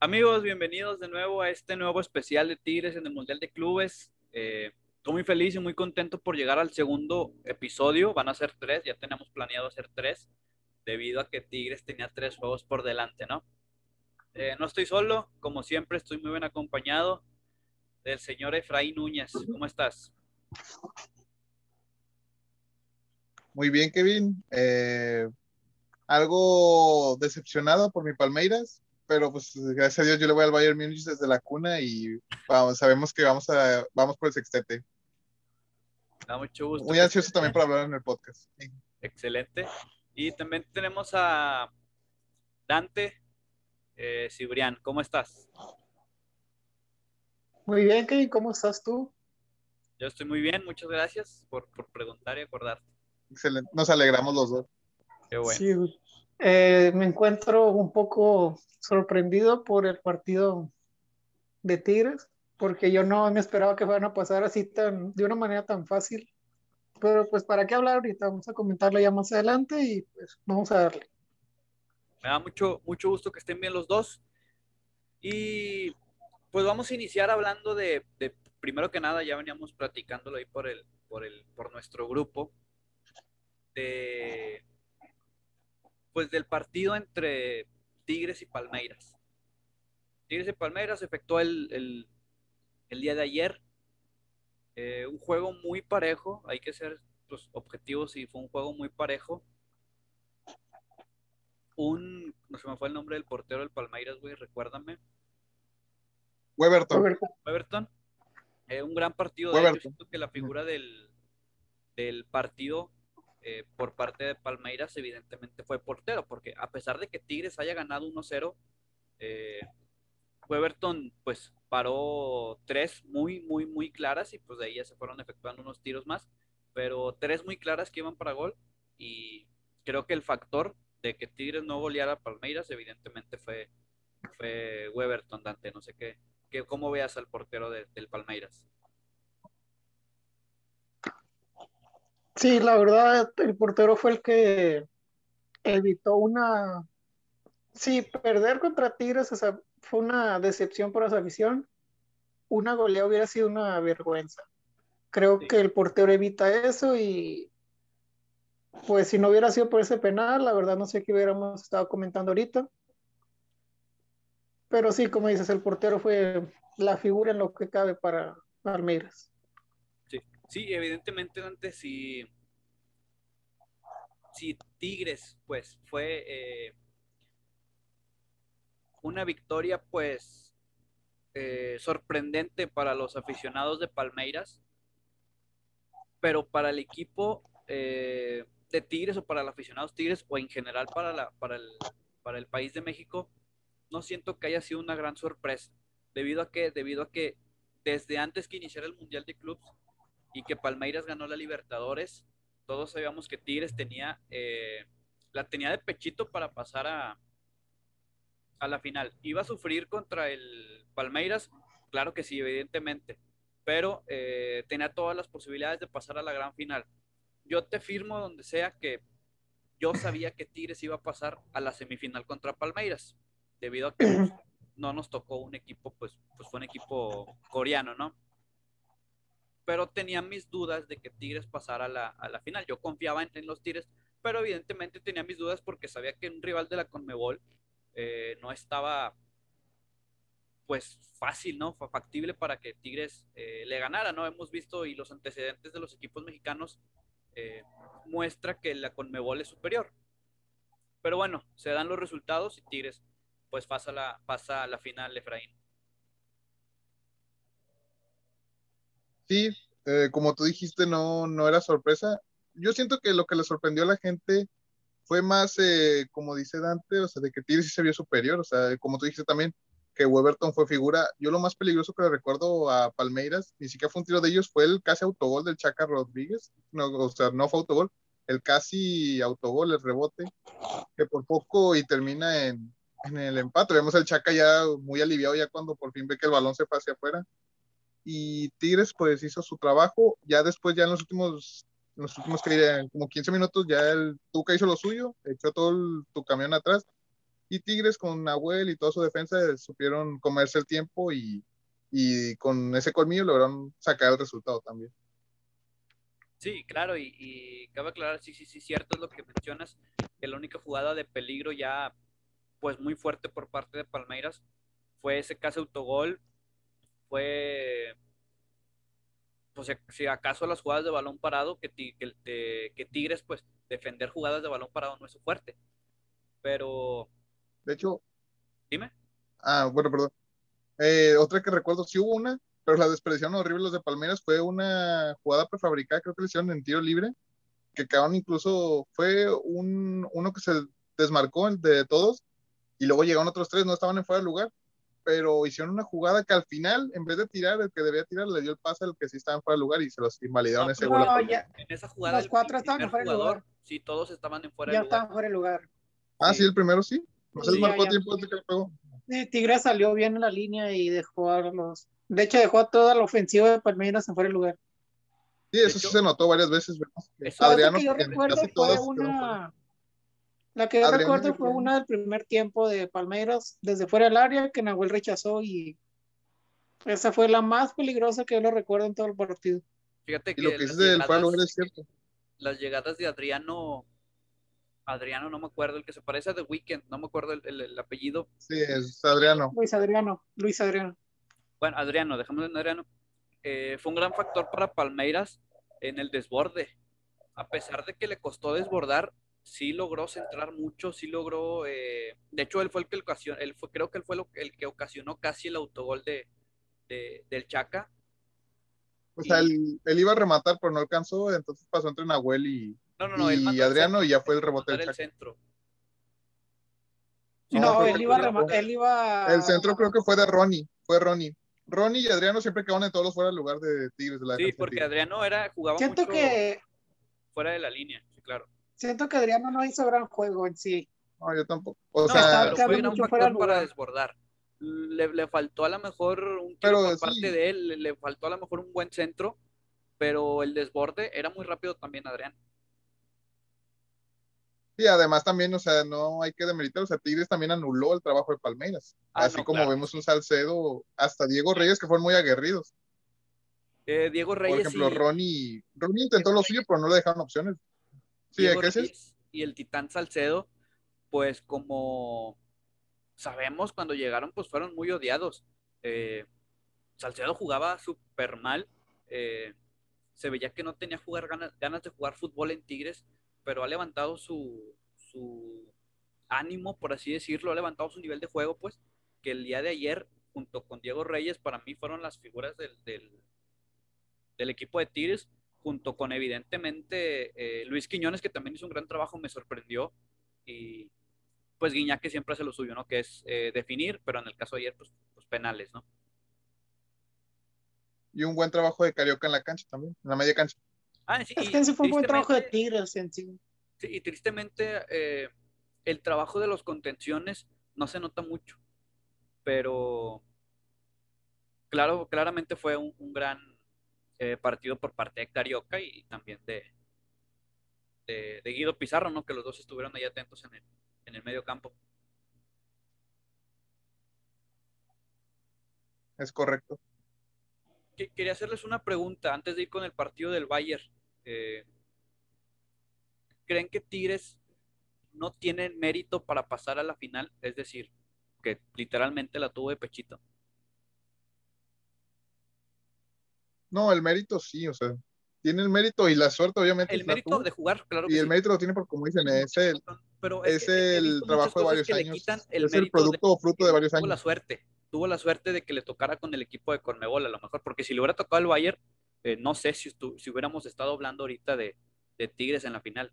Amigos, bienvenidos de nuevo a este nuevo especial de Tigres en el Mundial de Clubes. Eh, estoy muy feliz y muy contento por llegar al segundo episodio. Van a ser tres, ya tenemos planeado hacer tres, debido a que Tigres tenía tres juegos por delante, ¿no? Eh, no estoy solo, como siempre, estoy muy bien acompañado del señor Efraín Núñez. ¿Cómo estás? Muy bien, Kevin. Eh, algo decepcionado por mi Palmeiras, pero pues gracias a Dios yo le voy al Bayern Múnich desde la cuna y vamos, sabemos que vamos a vamos por el sextete. Da mucho gusto. Muy ansioso también para hablar en el podcast. Excelente. Y también tenemos a Dante eh, Cibrián. ¿Cómo estás? Muy bien, Kevin. ¿Cómo estás tú? Yo estoy muy bien. Muchas gracias por, por preguntar y acordarte. Excelente. Nos alegramos los dos. Qué bueno. Sí, eh, me encuentro un poco sorprendido por el partido de Tigres, porque yo no me esperaba que fueran a pasar así tan, de una manera tan fácil. Pero pues, ¿para qué hablar ahorita? Vamos a comentarlo ya más adelante y pues vamos a darle. Me da mucho, mucho gusto que estén bien los dos. Y pues vamos a iniciar hablando de, de primero que nada, ya veníamos platicándolo ahí por el, por el, por nuestro grupo, de pues del partido entre Tigres y Palmeiras. Tigres y Palmeiras efectuó el, el, el día de ayer. Eh, un juego muy parejo, hay que ser pues, objetivos y fue un juego muy parejo. Un, no se me fue el nombre del portero del Palmeiras, güey, recuérdame. Weberton. Weberton. Eh, un gran partido de. Siento que la figura del, del partido eh, por parte de Palmeiras evidentemente fue portero, porque a pesar de que Tigres haya ganado 1-0, eh, Weberton pues paró tres muy, muy, muy claras y pues de ahí ya se fueron efectuando unos tiros más, pero tres muy claras que iban para gol y creo que el factor de que Tigres no goleara a Palmeiras evidentemente fue, fue Weberton, Dante, no sé qué, qué cómo veas al portero de, del Palmeiras. Sí, la verdad, el portero fue el que evitó una. Sí, perder contra Tigres o sea, fue una decepción para esa afición. Una goleada hubiera sido una vergüenza. Creo sí. que el portero evita eso y. Pues si no hubiera sido por ese penal, la verdad no sé qué hubiéramos estado comentando ahorita. Pero sí, como dices, el portero fue la figura en lo que cabe para Palmeiras. Sí, evidentemente antes si, si Tigres pues fue eh, una victoria pues eh, sorprendente para los aficionados de Palmeiras, pero para el equipo eh, de Tigres o para los aficionados Tigres o en general para, la, para, el, para el país de México, no siento que haya sido una gran sorpresa, debido a que, debido a que desde antes que iniciara el Mundial de Clubs, y que Palmeiras ganó la Libertadores, todos sabíamos que Tigres tenía, eh, la tenía de pechito para pasar a, a la final. ¿Iba a sufrir contra el Palmeiras? Claro que sí, evidentemente, pero eh, tenía todas las posibilidades de pasar a la gran final. Yo te firmo donde sea que yo sabía que Tigres iba a pasar a la semifinal contra Palmeiras, debido a que pues, no nos tocó un equipo, pues, pues fue un equipo coreano, ¿no? Pero tenía mis dudas de que Tigres pasara a la, a la final. Yo confiaba en, los Tigres, pero evidentemente tenía mis dudas porque sabía que un rival de la Conmebol eh, no estaba pues fácil, ¿no? Factible para que Tigres eh, le ganara, ¿no? Hemos visto y los antecedentes de los equipos mexicanos eh, muestra que la Conmebol es superior. Pero bueno, se dan los resultados y Tigres pues pasa la, pasa a la final, Efraín. Sí, eh, como tú dijiste, no, no era sorpresa. Yo siento que lo que le sorprendió a la gente fue más, eh, como dice Dante, o sea, de que Tigres se vio superior, o sea, como tú dijiste también, que Weberton fue figura. Yo lo más peligroso que le recuerdo a Palmeiras, ni siquiera fue un tiro de ellos, fue el casi autogol del Chaca Rodríguez, no, o sea, no fue autogol, el casi autogol, el rebote, que por poco y termina en, en el empate. Vemos al Chaca ya muy aliviado ya cuando por fin ve que el balón se fue hacia afuera y Tigres pues hizo su trabajo, ya después ya en los últimos en los últimos que como 15 minutos ya el Tuca hizo lo suyo, echó todo el, tu camión atrás y Tigres con Nahuel y toda su defensa supieron comerse el tiempo y, y con ese colmillo lograron sacar el resultado también. Sí, claro, y, y, cabe aclarar, sí, sí, sí, cierto es lo que mencionas, que la única jugada de peligro ya, pues muy fuerte por parte de Palmeiras fue ese caso autogol, fue pues si acaso las jugadas de balón parado, que, que, Tigres, pues defender jugadas de balón parado no es su fuerte. Pero. De hecho. Dime. Ah, bueno, perdón. Eh, otra que recuerdo, sí hubo una, pero la desperdiciaron horrible los de Palmeiras. Fue una jugada prefabricada, creo que le hicieron en tiro libre, que quedaron incluso. Fue un, uno que se desmarcó de todos, y luego llegaron otros tres, no estaban en fuera de lugar pero hicieron una jugada que al final, en vez de tirar el que debía tirar, le dio el pase al que sí estaba en fuera de lugar y se los invalidaron ese gol. En esa jugada, los cuatro estaban en fuera de lugar. Sí, todos estaban en fuera de lugar. Ya estaban fuera de lugar. Ah, sí, el primero sí. No se marcó tiempo de que pegó. Sí, Tigre salió bien en la línea y dejó a los. De hecho, dejó a toda la ofensiva de Palmeiras en fuera de lugar. Sí, eso sí se notó varias veces. Adriano, que yo recuerdo fue una. La que yo recuerdo fue una del primer tiempo de Palmeiras desde fuera del área que Nahuel rechazó y esa fue la más peligrosa que yo lo recuerdo en todo el partido. Fíjate que, lo que es del llegadas, es cierto. Las llegadas de Adriano, Adriano no me acuerdo, el que se parece a The Weeknd, no me acuerdo el, apellido. Sí, es Adriano. Luis Adriano, Luis Adriano. Bueno, Adriano, dejamos en Adriano. Eh, fue un gran factor para Palmeiras en el desborde. A pesar de que le costó desbordar, sí logró centrar mucho, sí logró, eh, de hecho él fue el que ocasionó, él fue, creo que él fue el que ocasionó casi el autogol de, del Chaca. O sea, él, iba a rematar, pero no alcanzó, entonces pasó entre Nahuel y, y Adriano y ya fue el rebote del Chaca. centro. no, él, iba a él iba El centro creo que fue de Ronnie, fue Ronnie. Ronnie y Adriano siempre quedaban en todos los fuera del lugar de Tigres. De la sí, porque Adriano era, jugaba Siento que... fuera de la línea, sí, claro. Siento que Adriano no hizo gran juego en sí. No, yo tampoco. O sea, pero fue un factor para desbordar. Le, le, faltó a lo mejor un tiro por parte de él, le, faltó a lo mejor un buen centro, pero el desborde era muy rápido también, Adrián. Sí, además también, o sea, no hay que demeritar, o sea, Tigres también anuló el trabajo de Palmeiras. Ah, así como vemos un Salcedo, hasta Diego Reyes, que fueron muy aguerridos. Eh, Diego Reyes. Por ejemplo, Ronnie, Ronnie intentó lo suyo, pero no le dejaron opciones. Y el Titán Salcedo, pues como sabemos, cuando llegaron, pues fueron muy odiados. Eh, Salcedo jugaba súper mal. Eh, se veía que no tenía jugar ganas, ganas, de jugar fútbol en Tigres, pero ha levantado su, su ánimo, por así decirlo, ha levantado su nivel de juego, pues, que el día de ayer, junto con Diego Reyes, para mí fueron las figuras del, del, del equipo de Tigres junto con evidentemente eh, Luis Quiñones, que también hizo un gran trabajo, me sorprendió. Y pues Guiñac que siempre hace lo suyo, ¿no? Que es eh, definir, pero en el caso de ayer, pues, pues, penales, ¿no? Y un buen trabajo de Carioca en la cancha también, en la media cancha. Ah, sí, es que ese fue un buen trabajo de Tigres en sí. Sí, y tristemente eh, el trabajo de los contenciones no se nota mucho, pero claro, claramente fue un gran eh, partido por parte de Carioca y también de, de, Guido Pizarro, ¿no? Que los dos estuvieron ahí atentos en el, en el medio campo. Es correcto. Quería hacerles una pregunta antes de ir con el partido del Bayern. Eh, ¿Creen que Tigres no tiene mérito para pasar a la final? Es decir, que literalmente la tuvo de pechito. No, el mérito sí, o sea, tiene el mérito y la suerte, obviamente. El mérito de jugar, claro. y el mérito lo tiene porque, como dicen, es el, Pero es, el trabajo de varios años. es el producto o fruto de, varios años. Tuvo la suerte, tuvo la suerte de que le tocara con el equipo de Cornebol, a lo mejor, porque si le hubiera tocado el Bayern, eh, no sé si, si hubiéramos estado hablando ahorita de, de Tigres en la final.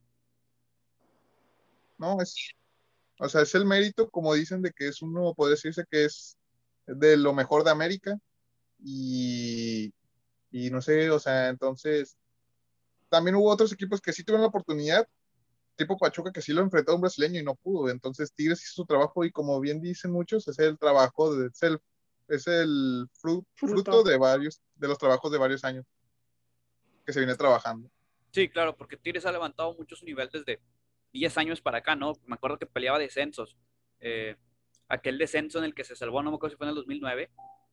No, es, o sea, es el mérito, como dicen, de que es uno, puede decirse que es de lo mejor de América y, y no sé, o sea, entonces también hubo otros equipos que sí tuvieron la oportunidad, tipo Pachuca que sí lo enfrentó a un brasileño y no pudo. Entonces Tigres hizo su trabajo y como bien dicen muchos, es el trabajo de es el, es el fruto, de varios, de los trabajos de varios años que se viene trabajando. Sí, claro, porque Tigres ha levantado mucho su nivel desde 10 años para acá, ¿no? Me acuerdo que peleaba descensos. Eh, aquel descenso en el que se salvó, no me acuerdo si fue en el 2009,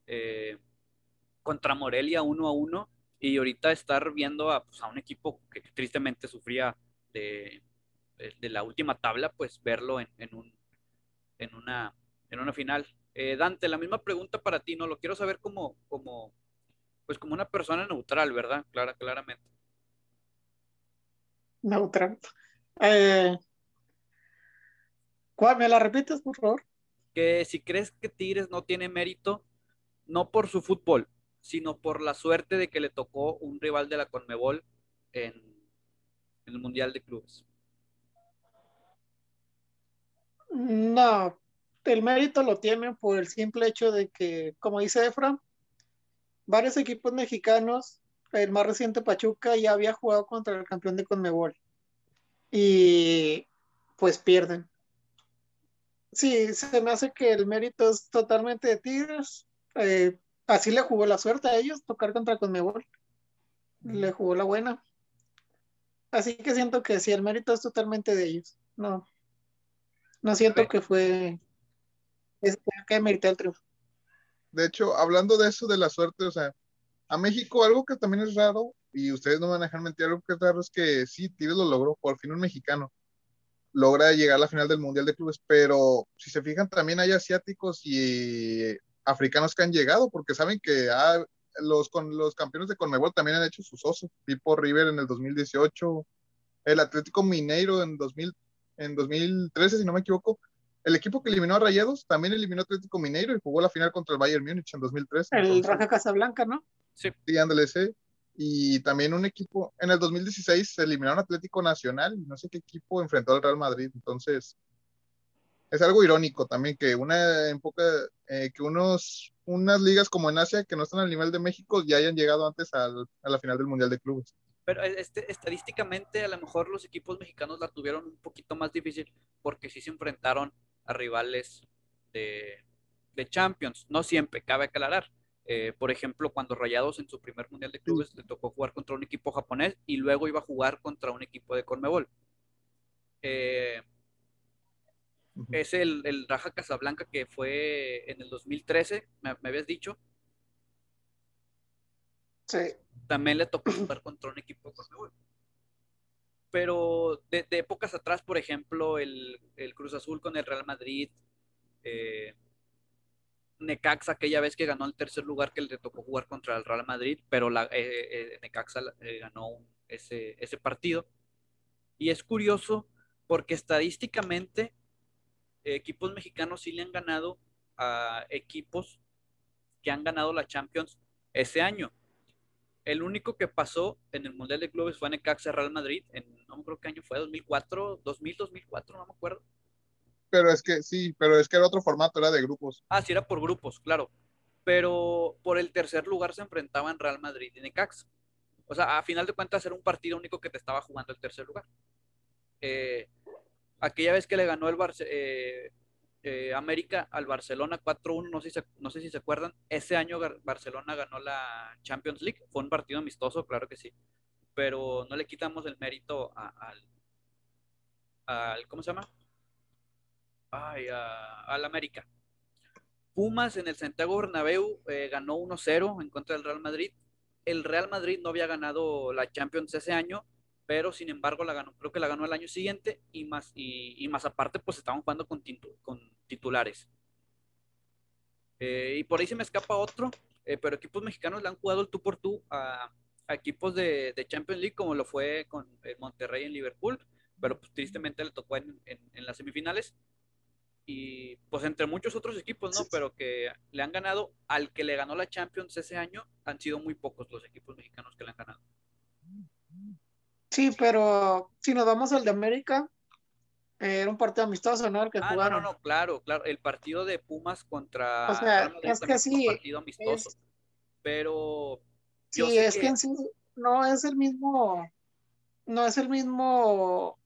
eh, contra Morelia uno a uno, y ahorita estar viendo a, pues, a un equipo que tristemente sufría de, de, la última tabla, pues verlo en, en, un, en, una, en una final. Eh, Dante, la misma pregunta para ti, ¿no? Lo quiero saber como, como, pues como una persona neutral, ¿verdad? Clara, claramente. Neutral. Eh, ¿Cuál? ¿Me la repites, por favor? Que si crees que Tigres no tiene mérito, no por su fútbol, sino por la suerte de que le tocó un rival de la Conmebol en, el Mundial de Clubes. No, el mérito lo tienen por el simple hecho de que, como dice Efra, varios equipos mexicanos, el más reciente Pachuca, ya había jugado contra el campeón de Conmebol. Y pues pierden. Sí, se me hace que el mérito es totalmente de Tigres. Eh, así le jugó la suerte a ellos, tocar contra Conmebol. Le jugó la buena. Así que siento que sí, el mérito es totalmente de ellos. No, no siento que fue es que merité el triunfo. De hecho, hablando de eso de la suerte, o sea, a México algo que también es raro, y ustedes no me van a dejar mentir, algo que es raro es que sí, Tigres lo logró, por fin un mexicano logra llegar a la final del Mundial de Clubes, pero si se fijan también hay asiáticos y africanos que han llegado, porque saben que ah, los, con, los campeones de Conmebol también han hecho sus osos, tipo River en el 2018, el Atlético Mineiro en, 2000, en 2013, si no me equivoco, el equipo que eliminó a Rayados también eliminó a Atlético Mineiro y jugó la final contra el Bayern Múnich en 2013. El Raja Casablanca, ¿no? Sí. Sí, ándale, sí. Y también un equipo, en el 2016 se eliminaron Atlético Nacional y no sé qué equipo enfrentó al Real Madrid. Entonces, es algo irónico también que una en poca, eh, que unos, unas ligas como en Asia que no están al nivel de México ya hayan llegado antes al, a la final del Mundial de Clubes. Pero este, estadísticamente a lo mejor los equipos mexicanos la tuvieron un poquito más difícil porque sí se enfrentaron a rivales de, de Champions. No siempre, cabe aclarar. Eh, por ejemplo, cuando Rayados en su primer Mundial de Clubes le tocó jugar contra un equipo japonés y luego iba a jugar contra un equipo de Conmebol. Eh, es el, el, Raja Casablanca que fue en el 2013, me, me habías dicho. Sí. También le tocó jugar contra un equipo de pero de, de, épocas atrás, por ejemplo, el, el, Cruz Azul con el Real Madrid, eh, Necaxa aquella vez que ganó el tercer lugar que le tocó jugar contra el Real Madrid, pero la, eh, eh, Necaxa ganó ese, ese partido. Y es curioso porque estadísticamente equipos mexicanos sí le han ganado a equipos que han ganado la Champions ese año. El único que pasó en el Mundial de Clubes fue Necaxa Real Madrid, en no me acuerdo qué año fue, 2004, 2000, 2004, no me acuerdo. Pero es que sí, pero es que era otro formato, era de grupos. Ah, sí, era por grupos, claro. Pero por el tercer lugar se enfrentaban Real Madrid y Necaxa. O sea, a final de cuentas era un partido único que te estaba jugando el tercer lugar. Eh, aquella vez que le ganó el Barce eh, eh, América al Barcelona 4-1, no, sé si no sé si se acuerdan, ese año Barcelona ganó la Champions League, fue un partido amistoso, claro que sí, pero no le quitamos el mérito al, al, ¿cómo se llama? Ay, a, al América. Pumas en el Santiago Bernabéu eh, ganó 1-0 en contra del Real Madrid. El Real Madrid no había ganado la Champions ese año, pero sin embargo la ganó, creo que la ganó el año siguiente y más, y, más aparte pues estaban jugando con, titulares. Eh, y por ahí se me escapa otro, eh, pero equipos mexicanos le han jugado el tú por tú a, equipos de, Champions League como lo fue con Monterrey en Liverpool, pero pues, tristemente le tocó en, en, en, las semifinales. Y pues entre muchos otros equipos, ¿no? Pero que le han ganado al que le ganó la Champions ese año, han sido muy pocos los equipos mexicanos que le han ganado. Sí, pero si nos vamos al de América, eh, era un partido amistoso, ¿no? El que ah, jugaron. No, no, claro, claro. El partido de Pumas contra. O sea, es que sí. Un partido amistoso. Es... Pero. Sí, es que... que en sí no es el mismo. No es el mismo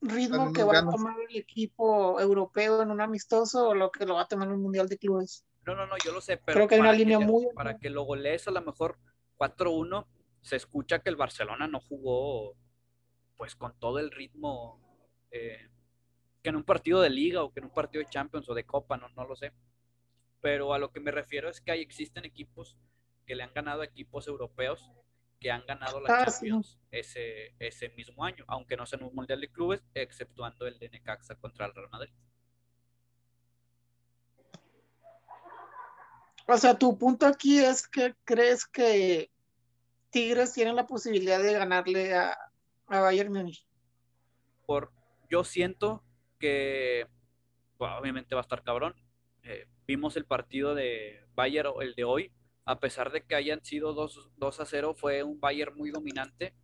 ritmo que va ganas. a tomar el equipo europeo en un amistoso o lo que lo va a tomar en un mundial de clubes. No, no, no, yo lo sé, pero. Creo que hay una línea que, muy. Para que lo golees a lo mejor 4-1 se escucha que el Barcelona no jugó pues con todo el ritmo eh, que en un partido de liga o que en un partido de Champions o de Copa, no, no lo sé. Pero a lo que me refiero es que hay, existen equipos que le han ganado a equipos europeos que han ganado la Ah, Champions ese, ese mismo año, aunque no sea en un Mundial de Clubes, exceptuando el de Necaxa contra el Real Madrid. O sea, tu punto aquí es que crees que Tigres tiene la posibilidad de ganarle a, a Bayern Múnich. Por, yo siento que obviamente va a estar cabrón. Eh, vimos el partido de Bayern, el de hoy, a pesar de que hayan sido 2, 2 a 0, fue un Bayern muy dominante.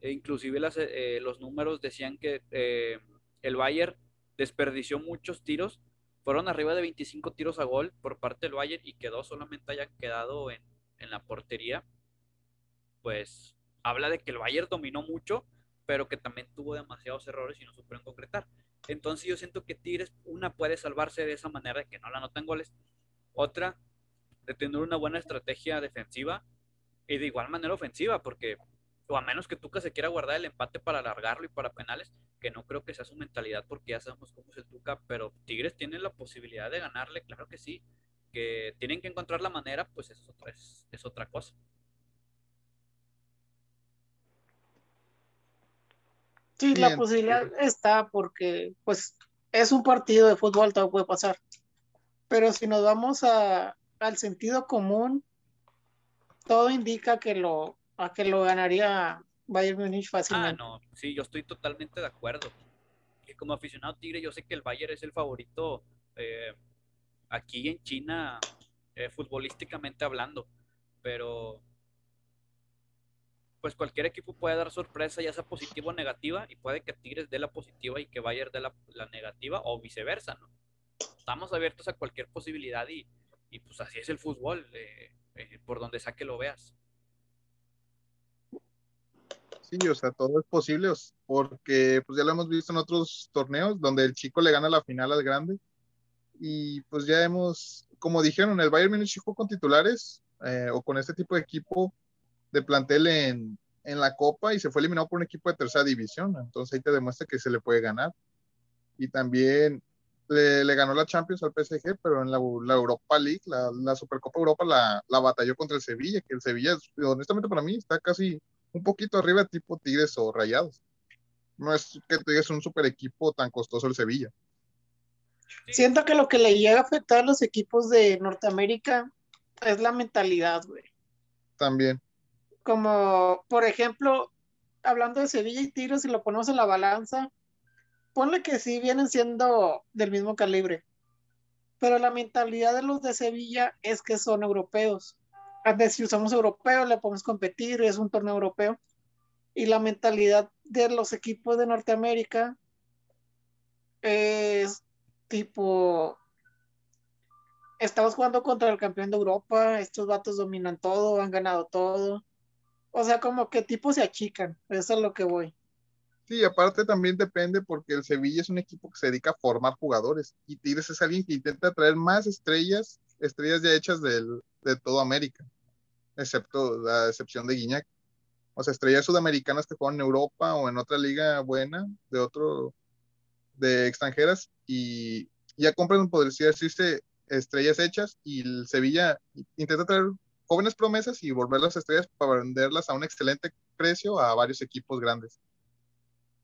E inclusive las, eh, los números decían que eh, el Bayern desperdició muchos tiros. Fueron arriba de 25 tiros a gol por parte del Bayern y que dos solamente hayan quedado en, en la portería. Pues habla de que el Bayern dominó mucho, pero que también tuvo demasiados errores y no supieron concretar. Entonces yo siento que Tigres, una puede salvarse de esa manera de que no la anoten goles. Otra, de tener una buena estrategia defensiva y de igual manera ofensiva, porque o a menos que Tuca se quiera guardar el empate para alargarlo y para penales, que no creo que sea su mentalidad porque ya sabemos cómo es el Tuca, pero Tigres tiene la posibilidad de ganarle, claro que sí, que tienen que encontrar la manera, pues es otra, es otra cosa. Sí, Bien. la posibilidad está porque, pues, es un partido de fútbol, todo puede pasar. Pero si nos vamos a, al sentido común, todo indica que lo, a que lo ganaría Bayern Múnich Ah, fácilmente. no, sí, yo estoy totalmente de acuerdo. Y como aficionado tigre, yo sé que el Bayern es el favorito eh, aquí en China, eh, futbolísticamente hablando, pero pues cualquier equipo puede dar sorpresa, ya sea positiva o negativa, y puede que Tigres dé la positiva y que Bayern dé la, la negativa, o viceversa, ¿no? Estamos abiertos a cualquier posibilidad y, y pues así es el fútbol, eh, eh, por donde saque lo veas. Sí, o sea, todo es posible, porque pues ya lo hemos visto en otros torneos donde el chico le gana la final al grande. Y pues ya hemos, como dijeron, el Bayern Múnich jugó con titulares eh, o con este tipo de equipo de plantel en, en la Copa y se fue eliminado por un equipo de tercera división. Entonces ahí te demuestra que se le puede ganar. Y también le, le ganó la Champions al PSG, pero en la, la Europa League, la, la Supercopa Europa, la, la batalló contra el Sevilla, que el Sevilla, honestamente para mí, está casi un poquito arriba tipo Tigres o Rayados. No es que tú digas un super equipo tan costoso el Sevilla. Siento que lo que le llega a afectar a los equipos de Norteamérica es la mentalidad, güey. También. Como, por ejemplo, hablando de Sevilla y Tigres, si lo ponemos en la balanza, ponle que sí vienen siendo del mismo calibre. Pero la mentalidad de los de Sevilla es que son europeos. Antes, si somos europeos, le podemos competir, es un torneo europeo. Y la mentalidad de los equipos de Norteamérica es tipo, estamos jugando contra el campeón de Europa, estos vatos dominan todo, han ganado todo. O sea, como que tipo se achican, eso es lo que voy. Sí, aparte también depende porque el Sevilla es un equipo que se dedica a formar jugadores y Tigres es alguien que intenta traer más estrellas, estrellas ya hechas del, de toda América, excepto la excepción de Guiñac. O sea, estrellas sudamericanas que juegan en Europa o en otra liga buena de otro, de extranjeras y ya compran, podría decirse, estrellas hechas y el Sevilla intenta traer jóvenes promesas y volverlas estrellas para venderlas a un excelente precio a varios equipos grandes.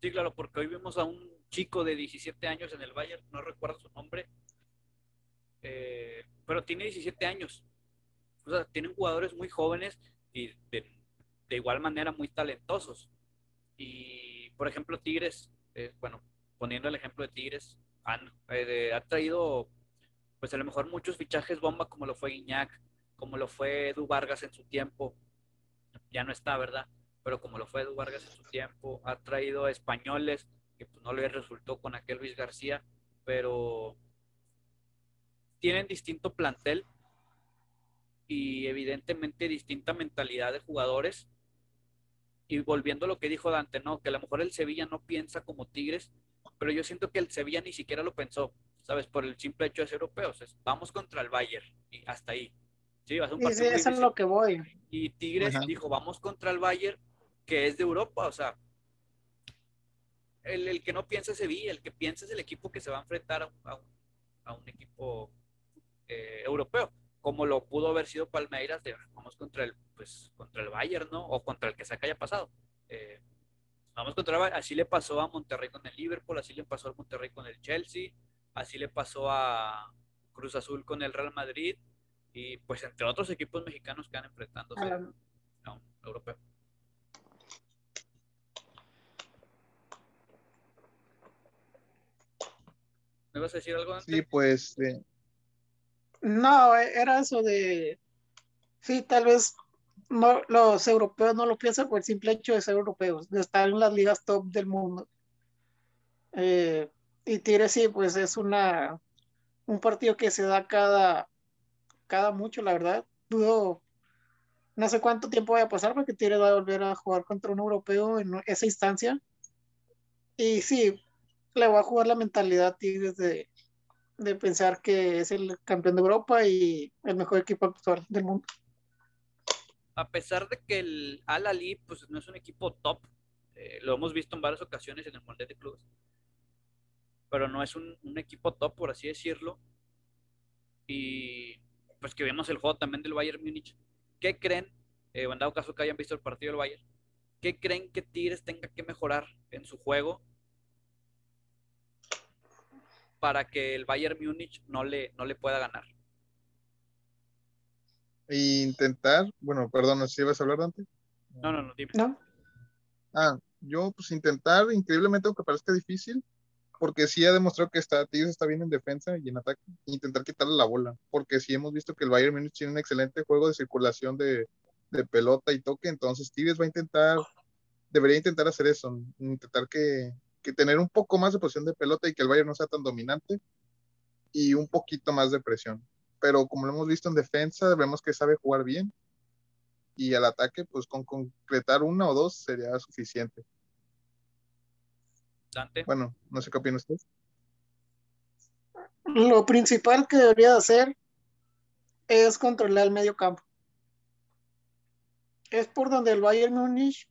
Sí, claro, porque hoy vimos a un chico de 17 años en el Bayern, no recuerdo su nombre, eh, pero tiene 17 años. O sea, tienen jugadores muy jóvenes y de, de igual manera muy talentosos. Y, por ejemplo, Tigres, eh, bueno, poniendo el ejemplo de Tigres, han, eh, ha traído, pues a lo mejor muchos fichajes bomba, como lo fue Guiñac, como lo fue Edu Vargas en su tiempo. Ya no está, ¿verdad? pero como lo fue Edu Vargas en su tiempo, ha traído a españoles que pues, no le resultó con aquel Luis García, pero tienen distinto plantel y evidentemente distinta mentalidad de jugadores. Y volviendo a lo que dijo Dante, no, que a lo mejor el Sevilla no piensa como Tigres, pero yo siento que el Sevilla ni siquiera lo pensó, ¿sabes? Por el simple hecho de ser europeos. Vamos contra el Bayern y hasta ahí. Sí, va a ser un eso es lo que voy. Y Tigres Ajá. dijo, vamos contra el Bayern, que es de Europa, o sea, el, que no piensa es Sevilla, el que piensa es el equipo que se va a enfrentar a un, equipo eh, europeo, como lo pudo haber sido Palmeiras, de, vamos contra el, pues, contra el Bayern, ¿no? O contra el que sea que haya pasado. Eh, vamos contra el Bayern. Así le pasó a Monterrey con el Liverpool, así le pasó a Monterrey con el Chelsea, así le pasó a Cruz Azul con el Real Madrid y pues entre otros equipos mexicanos que han enfrentándose a un europeo. ¿Me vas a decir algo Sí, pues. No, era eso de. Sí, tal vez no, los europeos no lo piensan por el simple hecho de ser europeos, de estar en las ligas top del mundo. Eh, y Tigres sí, pues es una un partido que se da cada, cada mucho, la verdad. Dudo, no sé cuánto tiempo vaya a pasar porque Tigres va a volver a jugar contra un europeo en esa instancia. Y sí, le va a jugar la mentalidad Tigres de, de pensar que es el campeón de Europa y el mejor equipo actual del mundo. A pesar de que el Al Ali pues no es un equipo top, eh, lo hemos visto en varias ocasiones en el Mundial de Clubes, pero no es un, equipo top, por así decirlo. Y pues que vemos el juego también del Bayern Múnich. ¿Qué creen, eh, en dado caso que hayan visto el partido del Bayern, qué creen que Tigres tenga que mejorar en su juego para que el Bayern Múnich no le, no le pueda ganar. Intentar, bueno, perdón, ¿si ibas a hablar antes? No, no, no, dime. Ah, yo pues intentar, increíblemente aunque parezca difícil, porque sí ha demostrado que está, Tigres está bien en defensa y en ataque, intentar quitarle la bola, porque sí hemos visto que el Bayern Múnich tiene un excelente juego de circulación de, de pelota y toque, entonces Tigres va a intentar, debería intentar hacer eso, intentar que, que tener un poco más de posición de pelota y que el Bayern no sea tan dominante y un poquito más de presión. Pero como lo hemos visto en defensa, vemos que sabe jugar bien y al ataque, pues con concretar una o dos sería suficiente. Dante. Bueno, no sé qué opina usted. Lo principal que debería hacer es controlar el medio campo. Es por donde el Bayern Munich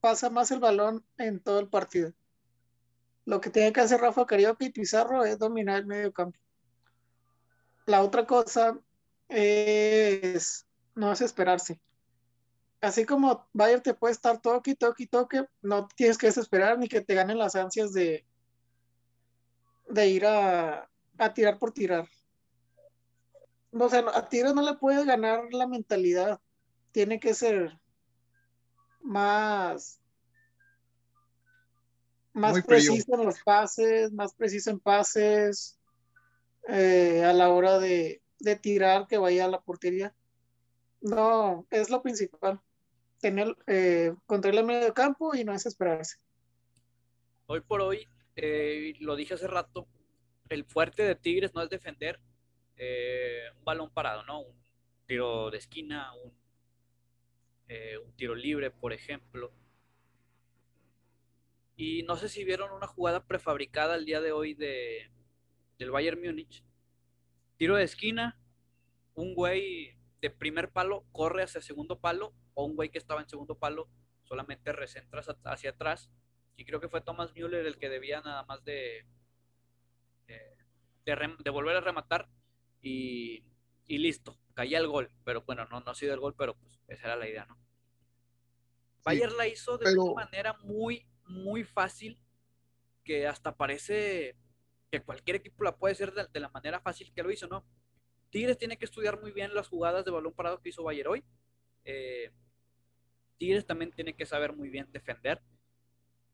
pasa más el balón en todo el partido. Lo que tiene que hacer Rafa Carioca y Pizarro es dominar el medio campo. La otra cosa es no desesperarse. Así como Bayern te puede estar toque, toque, toque, no tienes que desesperar ni que te ganen las ansias de, de ir a, a tirar por tirar. O sea, a Tigres no le puede ganar la mentalidad. Tiene que ser más más preciso en los pases, más preciso en pases, eh, a la hora de, tirar que vaya a la portería. No, es lo principal. Tener eh, control medio campo y no desesperarse. Hoy por hoy, eh, lo dije hace rato, el fuerte de Tigres no es defender eh, un balón parado, ¿no? Un tiro de esquina, un, un tiro libre, por ejemplo y no sé si vieron una jugada prefabricada el día de hoy de, del Bayern Múnich. Tiro de esquina, un güey de primer palo corre hacia segundo palo, o un güey que estaba en segundo palo solamente recentra hacia atrás. Y creo que fue Thomas Müller el que debía nada más de, de, volver a rematar y, listo, caía el gol. Pero bueno, no, no ha sido el gol, pero pues esa era la idea, ¿no? Bayern la hizo de una manera muy, muy fácil que hasta parece que cualquier equipo la puede hacer de, la manera fácil que lo hizo, ¿no? Tigres tiene que estudiar muy bien las jugadas de balón parado que hizo Bayer hoy. Eh, Tigres también tiene que saber muy bien defender.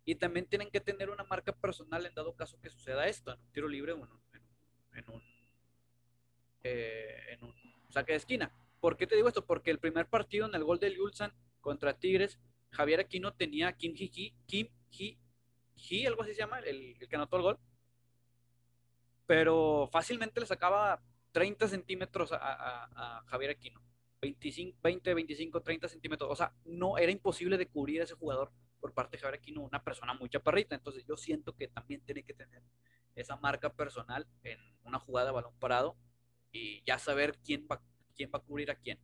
Y también tienen que tener una marca personal en dado caso que suceda esto, en un tiro libre o en un, eh, saque de esquina. ¿Por qué te digo esto? Porque el primer partido en el gol del Ulsan contra Tigres, Javier Aquino tenía Kim Hiki, Kim algo así se llama, el, que anotó el gol. Pero fácilmente le sacaba 30 centímetros a, Javier Aquino. 25, 20, 25, 30 centímetros. O sea, no era imposible de cubrir a ese jugador por parte de Javier Aquino, una persona muy chaparrita. Entonces yo siento que también tiene que tener esa marca personal en una jugada de balón parado y ya saber quién va, quién va a cubrir a quién.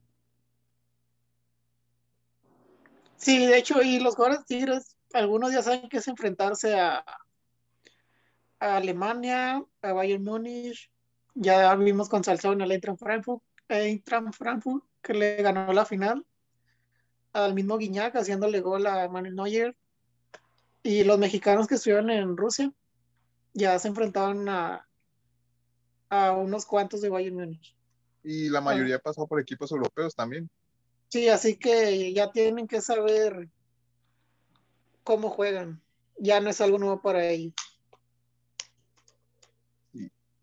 Sí, de hecho, y los jugadores Tigres algunos ya saben que es enfrentarse a, Alemania, a Bayern Múnich, ya vimos con Salzón el Eintracht Frankfurt, Eintracht Frankfurt, que le ganó la final, al mismo Guiñac haciéndole gol a Manuel Neuer, y los mexicanos que estuvieron en Rusia ya se enfrentaron a, a unos cuantos de Bayern Múnich. Y la mayoría pasó por equipos europeos también. Sí, así que ya tienen que saber cómo juegan. Ya no es algo nuevo para ellos.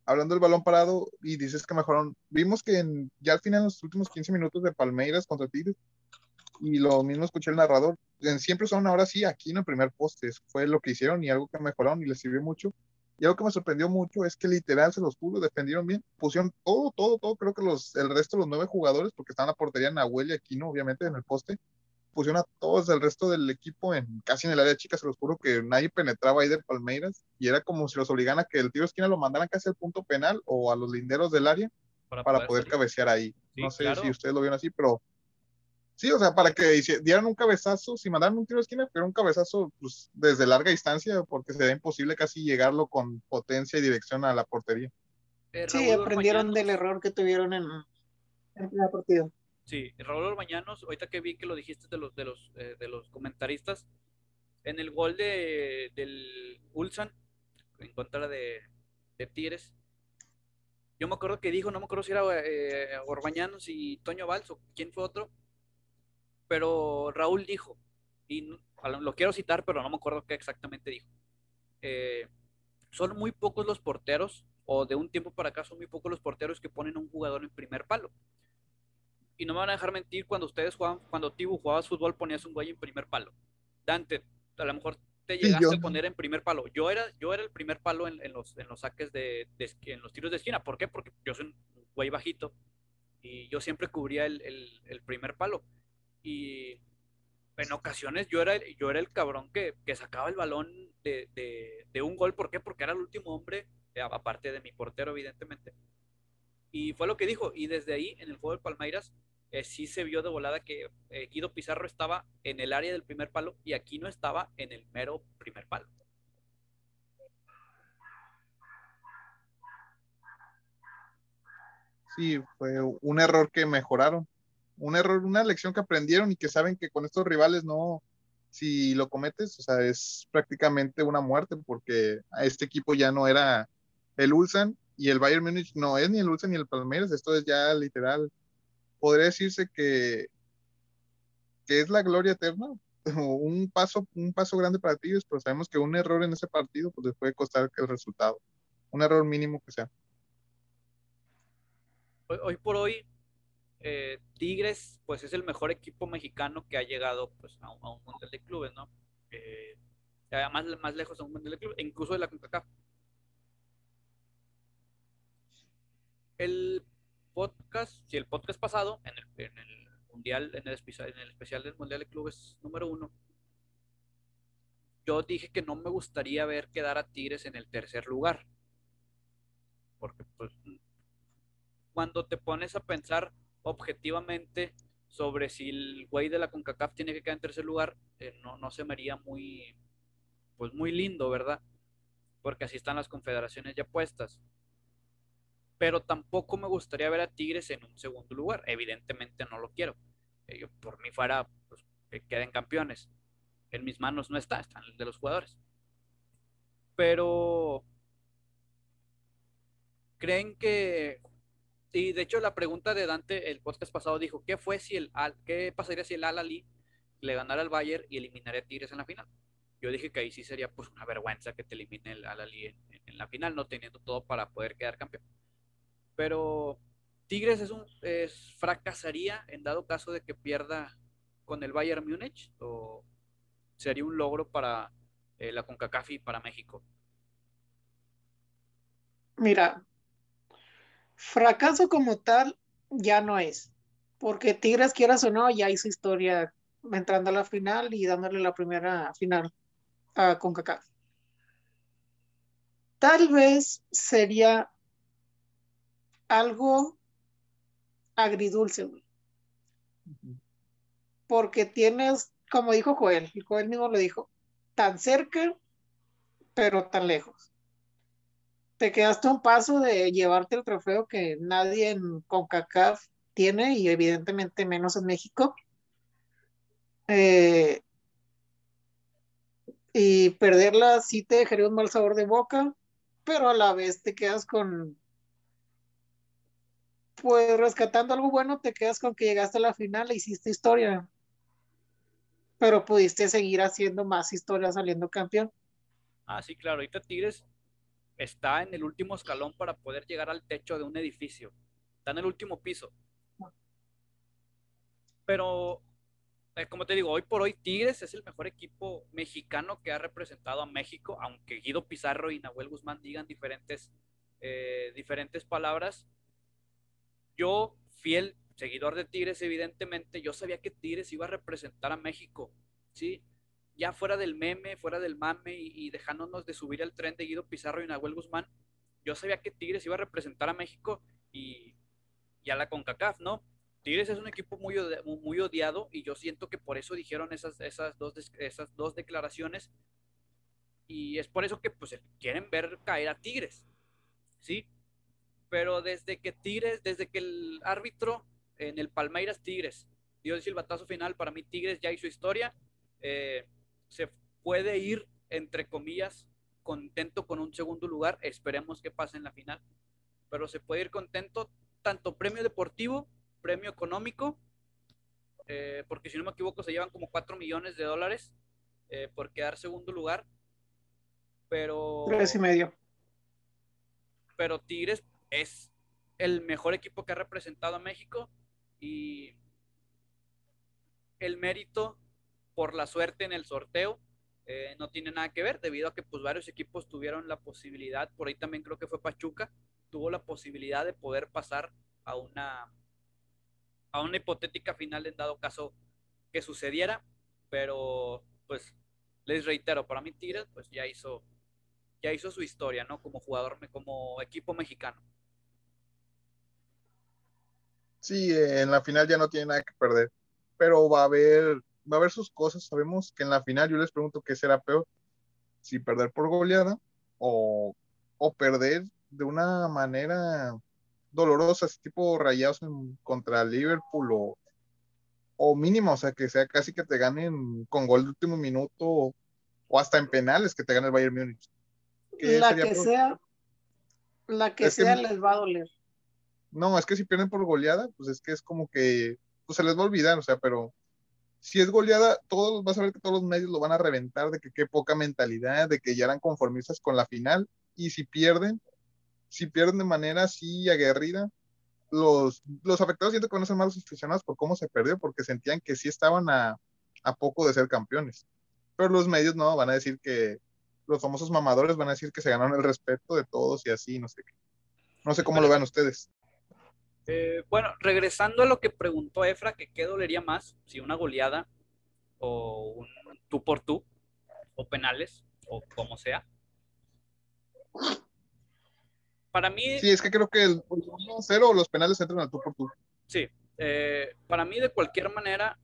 Hablando del balón parado, y dices que mejoraron, vimos que en, ya al final, en los últimos 15 minutos de Palmeiras contra Tigres, y lo mismo escuché el narrador, siempre son ahora sí aquí en el primer poste, fue lo que hicieron y algo que mejoraron y les sirvió mucho. Y algo que me sorprendió mucho es que literal se los pudo, defendieron bien, pusieron todo, todo, todo, creo que los, el resto de los nueve jugadores, porque están en la portería Nahuel y Aquino, obviamente, en el poste, pusieron a todos el resto del equipo en casi en el área chica, se los juro que nadie penetraba ahí de Palmeiras, y era como si los obligaran a que el tiro de esquina lo mandaran casi al punto penal o a los linderos del área para, poder, cabecear ahí. no sé si ustedes lo vieron así, pero Sí, o sea, para que dieran un cabezazo, si mandaran un tiro de esquina, pero un cabezazo pues, desde larga distancia, porque sería imposible casi llegarlo con potencia y dirección a la portería. Eh, sí, aprendieron del error que tuvieron en, el primer partido. Sí, Raúl Orbañanos, ahorita que vi que lo dijiste de los, de los, eh, de los comentaristas, en el gol de, del Ulsan, en contra de, de Tigres, yo me acuerdo que dijo, no me acuerdo si era eh, Orbañanos y Toño Valls o quién fue otro, pero Raúl dijo, y lo quiero citar, pero no me acuerdo qué exactamente dijo. Eh, son muy pocos los porteros, o de un tiempo para acá son muy pocos los porteros que ponen un jugador en primer palo. Y no me van a dejar mentir, cuando ustedes jugaban, cuando Tibu jugabas fútbol, ponías un güey en primer palo. Dante, a lo mejor te llegaste a poner en primer palo. Yo era, yo era el primer palo en, los, en los saques de, en los tiros de esquina. ¿Por qué? Porque yo soy un güey bajito y yo siempre cubría el, el primer palo y en ocasiones yo era, yo era el cabrón que, sacaba el balón de, un gol. ¿Por qué? Porque era el último hombre, eh, aparte de mi portero, evidentemente. Y fue lo que dijo. Y desde ahí, en el juego de Palmeiras, eh, sí se vio de volada que eh, Guido Pizarro estaba en el área del primer palo y aquí no estaba en el mero primer palo. Sí, fue un error que mejoraron un error, una lección que aprendieron y que saben que con estos rivales no, si lo cometes, o sea, es prácticamente una muerte porque a este equipo ya no era el Ulsan y el Bayern Múnich no es ni el Ulsan ni el Palmeiras, esto es ya literal, podría decirse que, que es la gloria eterna, un paso, un paso grande para ti, pero sabemos que un error en ese partido pues puede costar el resultado, un error mínimo que sea. hoy por hoy eh, Tigres, pues es el mejor equipo mexicano que ha llegado pues, a, un, mundial de clubes, ¿no? Eh, más, más lejos a un mundial de clubes, incluso de la CONCACAF. El podcast, si el podcast pasado, en el, mundial, en el, especial, en el especial del mundial de clubes número uno, yo dije que no me gustaría ver quedar a Tigres en el tercer lugar. Porque, pues, cuando te pones a pensar objetivamente sobre si el güey de la CONCACAF tiene que quedar en tercer lugar, eh, no, no se me haría muy, pues muy lindo, ¿verdad? Porque así están las confederaciones ya puestas. Pero tampoco me gustaría ver a Tigres en un segundo lugar. Evidentemente no lo quiero. Eh, yo por mí fuera pues, que queden campeones. En mis manos no está, están de los jugadores. Pero creen que y de hecho la pregunta de Dante el podcast pasado dijo, ¿qué fue si el qué pasaría si el Al Ali le ganara al Bayern y eliminaría a Tigres en la final? Yo dije que ahí sí sería pues una vergüenza que te elimine el Al Ali en, la final, no teniendo todo para poder quedar campeón. Pero Tigres es un fracasaría en dado caso de que pierda con el Bayern Múnich o sería un logro para eh, la CONCACAF y para México. Mira, Fracaso como tal ya no es, porque Tigres, quieras o no, ya hizo historia entrando a la final y dándole la primera final a CONCACAF. Tal vez sería algo agridulce, Porque tienes, como dijo Joel, y Joel mismo lo dijo, tan cerca, pero tan lejos. te quedaste a un paso de llevarte el trofeo que nadie en CONCACAF tiene y evidentemente menos en México. Eh, y perderla sí te dejaría un mal sabor de boca, pero a la vez te quedas con, pues rescatando algo bueno, te quedas con que llegaste a la final e hiciste historia, pero pudiste seguir haciendo más historia saliendo campeón. Ah, sí, claro, ahorita Tigres está en el último escalón para poder llegar al techo de un edificio, está en el último piso. Pero eh, como te digo, hoy por hoy Tigres es el mejor equipo mexicano que ha representado a México, aunque Guido Pizarro y Nahuel Guzmán digan diferentes, eh, diferentes palabras. Yo, fiel seguidor de Tigres, evidentemente, yo sabía que Tigres iba a representar a México, ¿sí? Ya fuera del meme, fuera del mame y, dejándonos de subir el tren de Guido Pizarro y Nahuel Guzmán, yo sabía que Tigres iba a representar a México y, y a la CONCACAF, ¿no? Tigres es un equipo muy, muy odiado y yo siento que por eso dijeron esas, esas, dos, esas dos declaraciones y es por eso que pues quieren ver caer a Tigres, ¿sí? Pero desde que Tigres, desde que el árbitro en el Palmeiras Tigres dio el silbatazo final, para mí Tigres ya hizo historia, eh, se puede ir, entre comillas, contento con un segundo lugar, esperemos que pase en la final, pero se puede ir contento tanto premio deportivo premio económico, eh, porque si no me equivoco se llevan como 4 millones de dólares eh, por quedar segundo lugar. Pero... Tres y medio. Pero Tigres es el mejor equipo que ha representado a México y el mérito por la suerte en el sorteo eh, no tiene nada que ver debido a que pues varios equipos tuvieron la posibilidad, por ahí también creo que fue Pachuca, tuvo la posibilidad de poder pasar a una a una hipotética final en dado caso que sucediera, pero pues les reitero, para mí Tigres pues ya hizo ya hizo su historia, ¿no? Como jugador, como equipo mexicano. Sí, en la final ya no tiene nada que perder, pero va a haber va a haber sus cosas. Sabemos que en la final yo les pregunto qué será peor, si perder por goleada o, o perder de una manera dolorosas, tipo rayados contra Liverpool o, o mínimo, o sea, que sea casi que te ganen con gol de último minuto o, hasta en penales que te gane el Bayern Múnich. La que sea, la que sea les va a doler. No, es que si pierden por goleada, pues es que es como que pues se les va a olvidar, o sea, pero si es goleada, todos vas a ver que todos los medios lo van a reventar de que qué poca mentalidad, de que ya eran conformistas con la final, y si pierden, si pierden de manera así aguerrida, los, los afectados siento que van a ser más aficionados por cómo se perdió, porque sentían que sí estaban a, a poco de ser campeones. Pero los medios no, van a decir que los famosos mamadores van a decir que se ganaron el respeto de todos y así, no sé qué. No sé cómo lo vean ustedes. Eh, bueno, regresando a lo que preguntó Efra, que qué dolería más, si una goleada o un tú por tú, o penales, o como sea para mí... Sí, es que creo que el 1-0 o los penales entran al tú por tú. Sí, eh, para mí de cualquier manera,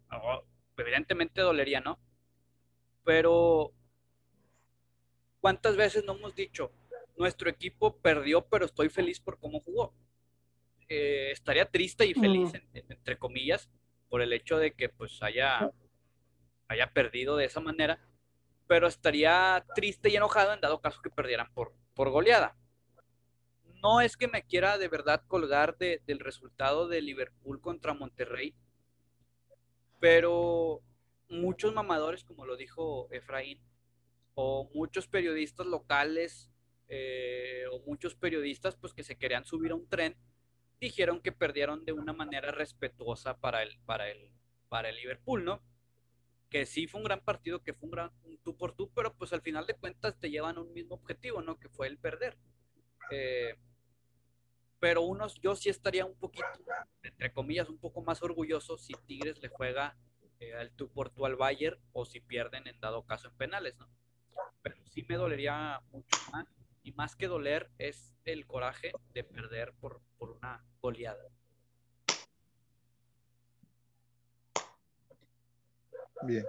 evidentemente dolería, ¿no? Pero, ¿cuántas veces no hemos dicho, nuestro equipo perdió, pero estoy feliz por cómo jugó? Eh, estaría triste y feliz, entre comillas, por el hecho de que pues haya, haya perdido de esa manera, pero estaría triste y enojado en dado caso que perdieran por, por goleada. No es que me quiera de verdad colgar del resultado de Liverpool contra Monterrey, pero muchos mamadores, como lo dijo Efraín, o muchos periodistas locales, eh, o muchos periodistas pues que se querían subir a un tren, dijeron que perdieron de una manera respetuosa para el, para el, para el Liverpool, ¿no? Que sí fue un gran partido, que fue un gran tú por tú, pero pues al final de cuentas te llevan a un mismo objetivo, ¿no? Que fue el perder. Eh, pero unos, yo sí estaría un poquito, entre comillas, un poco más orgulloso si Tigres le juega eh, al tú por tú al Bayern o si pierden en dado caso en penales, ¿no? Pero sí me dolería mucho más, y más que doler es el coraje de perder por, por una goleada. Bien.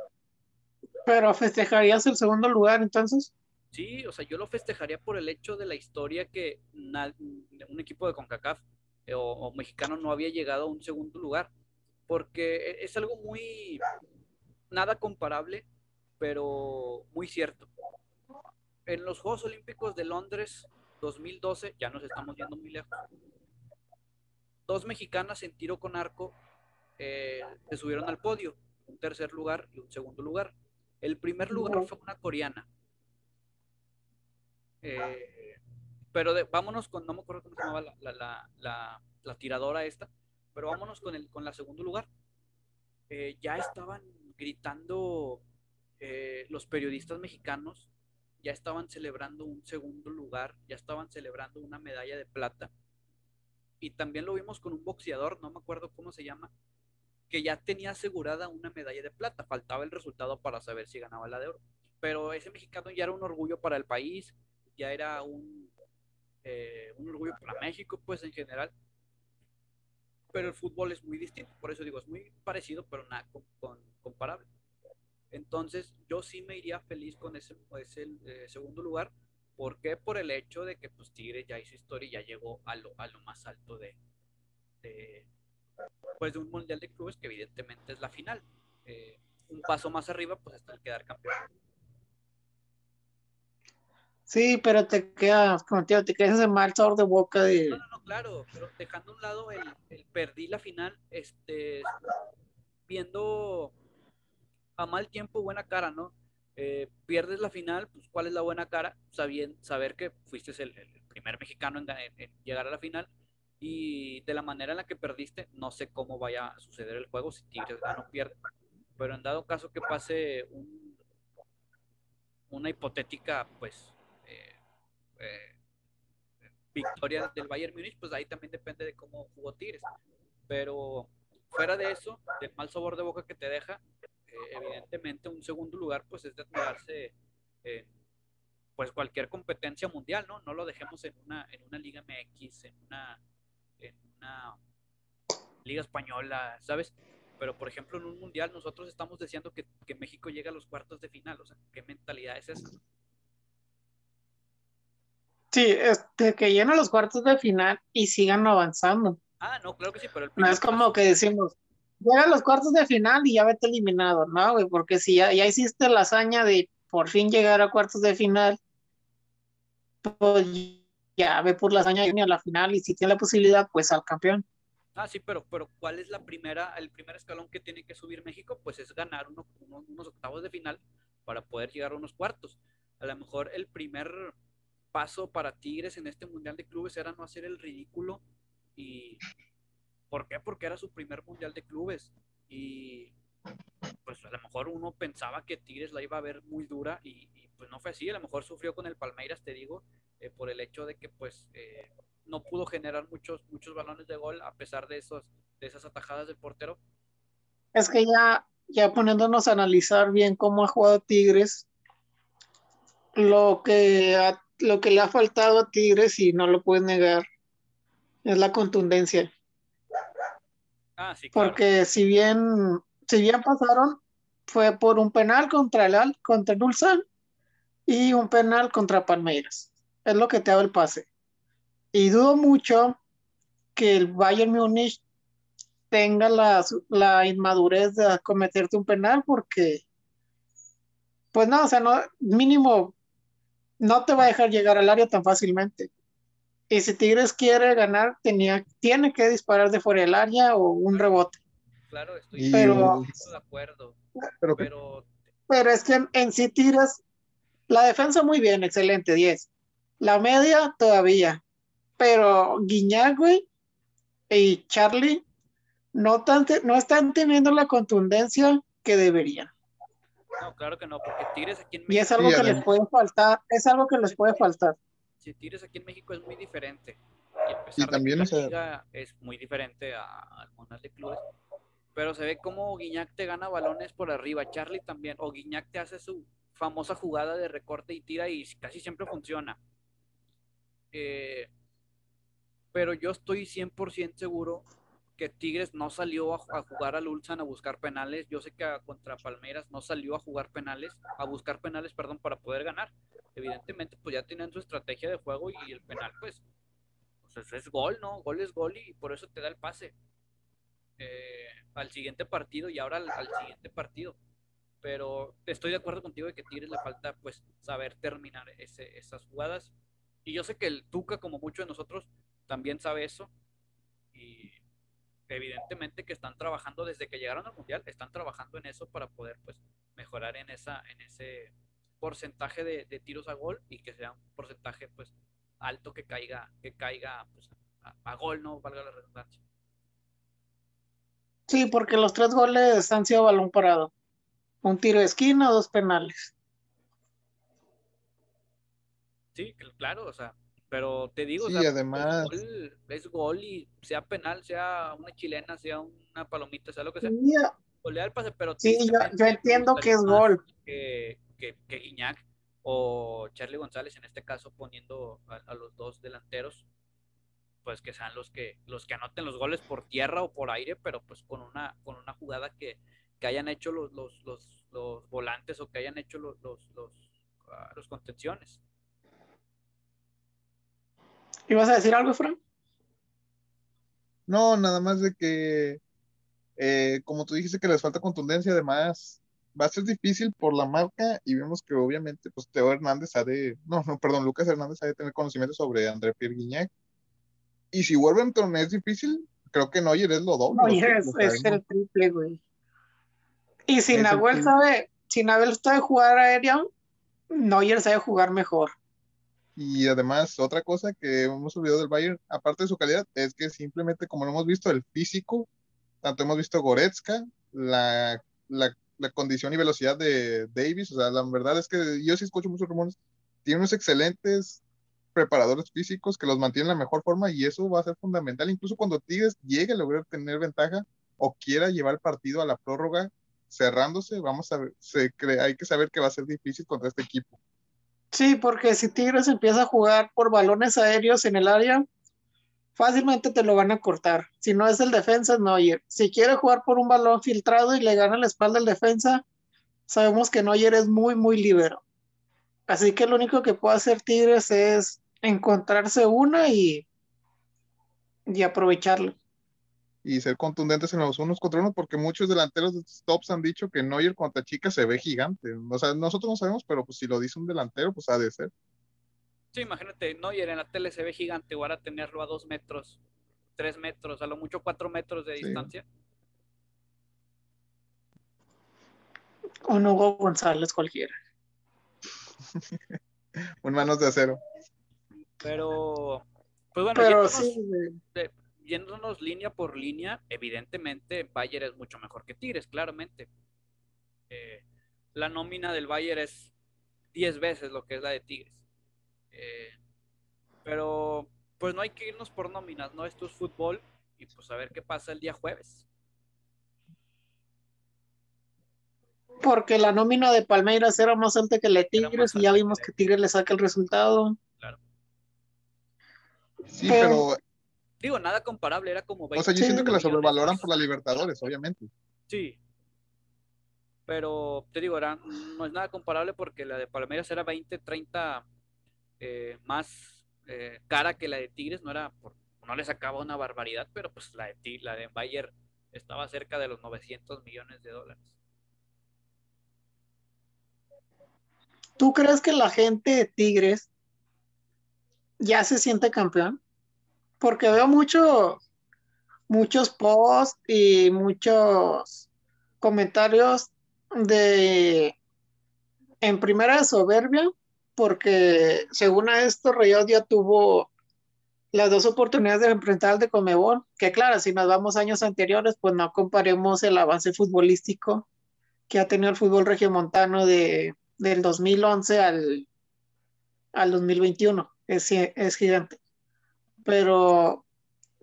Pero festejarías el segundo lugar entonces? Sí, o sea, yo lo festejaría por el hecho de la historia que un equipo de CONCACAF eh, o, mexicano no había llegado a un segundo lugar, porque e, es algo muy, nada comparable, pero muy cierto. En los Juegos Olímpicos de Londres 2012, ya nos estamos yendo muy lejos, dos mexicanas en tiro con arco eh, se subieron al podio, un tercer lugar y un segundo lugar. El primer lugar fue una coreana. Eh, pero vámonos con, no me acuerdo cómo se llamaba la, tiradora esta, pero vámonos con, el, con la segundo lugar. Eh, ya estaban gritando los periodistas mexicanos, ya estaban celebrando un segundo lugar, ya estaban celebrando una medalla de plata y también lo vimos con un boxeador, no me acuerdo cómo se llama, que ya tenía asegurada una medalla de plata, faltaba el resultado para saber si ganaba la de oro. Pero ese mexicano ya era un orgullo para el país, ya era un, eh, un orgullo para México, pues en general. Pero el fútbol es muy distinto, por eso digo, es muy parecido, pero nada con, comparable. Entonces, yo sí me iría feliz con ese, ese eh, segundo lugar, ¿Por qué? Por el hecho de que pues Tigres ya hizo historia y ya llegó a lo, a lo más alto de, pues, de un Mundial de Clubes que evidentemente es la final. Eh, un paso más arriba pues está el quedar campeón. Sí, pero te quedas, como te, te quedas ese mal sabor de boca de... No, no, no, claro, pero dejando a un lado el, el perdí la final, este, viendo a mal tiempo buena cara, ¿no? Eh, pierdes la final, pues cuál es la buena cara, Sabien, saber que fuiste el, primer mexicano en, llegar a la final y de la manera en la que perdiste, no sé cómo vaya a suceder el juego, si Tigres gana o pierde, pero en dado caso que pase un, una hipotética, pues, eh, eh, victoria del Bayern Múnich, pues ahí también depende de cómo jugó Tigres, pero fuera de eso, del mal sabor de boca que te deja, evidentemente un segundo lugar pues es de admirarse en pues cualquier competencia mundial, ¿no? No lo dejemos en una, en una Liga MX, en una, en una Liga Española, ¿sabes? Pero por ejemplo en un mundial nosotros estamos deseando que, que México llegue a los cuartos de final, o sea, ¿qué mentalidad es esa? Sí, este, que a los cuartos de final y sigan avanzando. Ah, no, claro que sí, pero el No es como que decimos, llega a los cuartos de final y ya vete eliminado, ¿no, güey? Porque si ya, ya hiciste la hazaña de por fin llegar a cuartos de final, pues ya ve por la hazaña de a la final y si tiene la posibilidad, pues al campeón. Ah, sí, pero, pero ¿cuál es la primera, el primer escalón que tiene que subir México? Pues es ganar unos octavos de final para poder llegar a unos cuartos. A lo mejor el primer paso para Tigres en este Mundial de Clubes era no hacer el ridículo y ¿Por qué? Porque era su primer mundial de clubes. Y pues a lo mejor uno pensaba que Tigres la iba a ver muy dura y, pues no fue así. A lo mejor sufrió con el Palmeiras, te digo, eh, por el hecho de que pues eh, no pudo generar muchos, muchos balones de gol a pesar de, esos, de esas atajadas del portero. Es que ya, ya poniéndonos a analizar bien cómo ha jugado Tigres, lo que, lo que le ha faltado a Tigres, y no lo puedes negar, es la contundencia. Ah, Porque si bien, si bien pasaron, fue por un penal contra el contra el Ulsan y un penal contra Palmeiras. Es lo que te da el pase. Y dudo mucho que el Bayern Múnich tenga la, la inmadurez de cometerte un penal porque pues no, o sea, no, mínimo no te va a dejar llegar al área tan fácilmente. Y si Tigres quiere ganar, tenía, tiene que disparar de fuera del área o un rebote. Claro, estoy pero, de acuerdo. Pero, pero, es que en, sí Tigres, la defensa muy bien, excelente, 10. La media todavía. Pero Guiñac, y Charlie no, no están teniendo la contundencia que deberían. No, claro que no, porque Tigres aquí en México. Y es algo que les puede faltar, es algo que les puede faltar si tires aquí en México es muy diferente. Y a pesar también de que la liga es muy diferente al Mundial de Clubes. Pero se ve como Guiñac te gana balones por arriba, Charlie también, o Guiñac te hace su famosa jugada de recorte y tira y casi siempre funciona. Eh, pero yo estoy 100% seguro que Tigres no salió a, jugar al Ulsan a buscar penales. Yo sé que contra Palmeiras no salió a jugar penales, a buscar penales, perdón, para poder ganar evidentemente pues ya tienen su estrategia de juego y el penal pues, pues es gol, ¿no? Gol es gol y por eso te da el pase eh, al siguiente partido y ahora al, siguiente partido. Pero estoy de acuerdo contigo de que Tigres le falta pues saber terminar ese, esas jugadas. Y yo sé que el Tuca, como muchos de nosotros, también sabe eso. Evidentemente que están trabajando desde que llegaron al mundial, están trabajando en eso para poder pues mejorar en esa, en ese porcentaje de, tiros a gol y que sea un porcentaje pues alto que caiga, que caiga pues, a, gol, no valga la redundancia. Sí, porque los tres goles han sido balón parado. Un tiro de esquina, dos penales. Sí, claro, o sea, pero te digo, sí, además... es gol y sea penal, sea una chilena, sea una palomita, sea lo que sea. el pase, pero sí, yo, entiendo que es gol. Que, que, Guiñac o Charlie González, en este caso poniendo a, los dos delanteros, pues que sean los que, los que anoten los goles por tierra o por aire, pero pues con una, con una jugada que, que hayan hecho los, los, los, los, volantes o que hayan hecho los, los, los, ah, los contenciones. ¿Ibas a decir algo, Fran? No, nada más de que, eh, como tú dijiste que les falta contundencia, además va a ser difícil por la marca y vemos que obviamente, pues Teo Hernández ha de, no, no, perdón, Lucas Hernández ha de tener conocimiento sobre André Pierre Guignac. Y si Wolverhampton es difícil, creo que Neuer es lo doble. Neuer es, el triple, güey. Y si Nahuel sabe, si Nahuel sabe jugar aéreo, Neuer sabe jugar mejor. Y además, otra cosa que hemos olvidado del Bayern, aparte de su calidad, es que simplemente, como lo hemos visto, el físico, tanto hemos visto Goretzka, la, la, condición y velocidad de Davis, o sea, la verdad es que yo sí escucho muchos rumores, tiene unos excelentes preparadores físicos que los mantienen en la mejor forma y eso va a ser fundamental, incluso cuando Tigres llegue a lograr tener ventaja o quiera llevar el partido a la prórroga cerrándose, vamos a se cree, hay que saber que va a ser difícil contra este equipo. Sí, porque si Tigres empieza a jugar por balones aéreos en el área, fácilmente te lo van a cortar. Si no es el defensa, es Neuer. Si quiere jugar por un balón filtrado y le gana la espalda al defensa, sabemos que Neuer es muy, muy libero. Así que lo único que puede hacer Tigres es encontrarse una y, y aprovecharlo y ser contundentes en los unos contra uno, porque muchos delanteros de tops han dicho que Neuer contra Chica se ve gigante. O sea, nosotros no sabemos, pero pues si lo dice un delantero, pues ha de ser. Sí, imagínate, Neuer en la tele se ve gigante, o ahora tenerlo a dos metros, tres metros, a lo mucho cuatro metros de distancia. Un Hugo González cualquiera. un manos de acero. Pero, pues bueno, pero sí, yéndonos línea por línea, evidentemente Bayer es mucho mejor que Tigres, claramente. Eh, la nómina del Bayer es 10 veces lo que es la de Tigres. Eh, pero pues no hay que irnos por nóminas, ¿no? Esto es fútbol y pues a ver qué pasa el día jueves. Porque la nómina de Palmeiras era más alta que la de Tigres y ya vimos que Tigres le saca el resultado. Claro. Sí, pero Digo, nada comparable, era como... o sea, yo siento que la sobrevaloran por la Libertadores, obviamente. Sí. Pero te digo, era, no es nada comparable porque la de Palmeiras era 20, 30 eh, más eh, cara que la de Tigres, no era por, no le sacaba una barbaridad, pero pues la de, la de Bayer estaba cerca de los 900 millones de dólares. ¿Tú crees que la gente de Tigres ya se siente campeón? Porque veo mucho, muchos posts y muchos comentarios de en primera soberbia, porque según a esto Rayo ya tuvo las dos oportunidades de enfrentar al de Comebol, que claro, si nos vamos años anteriores, pues no comparemos el avance futbolístico que ha tenido el fútbol regiomontano de, del 2011 al, al 2021, es, es gigante. Pero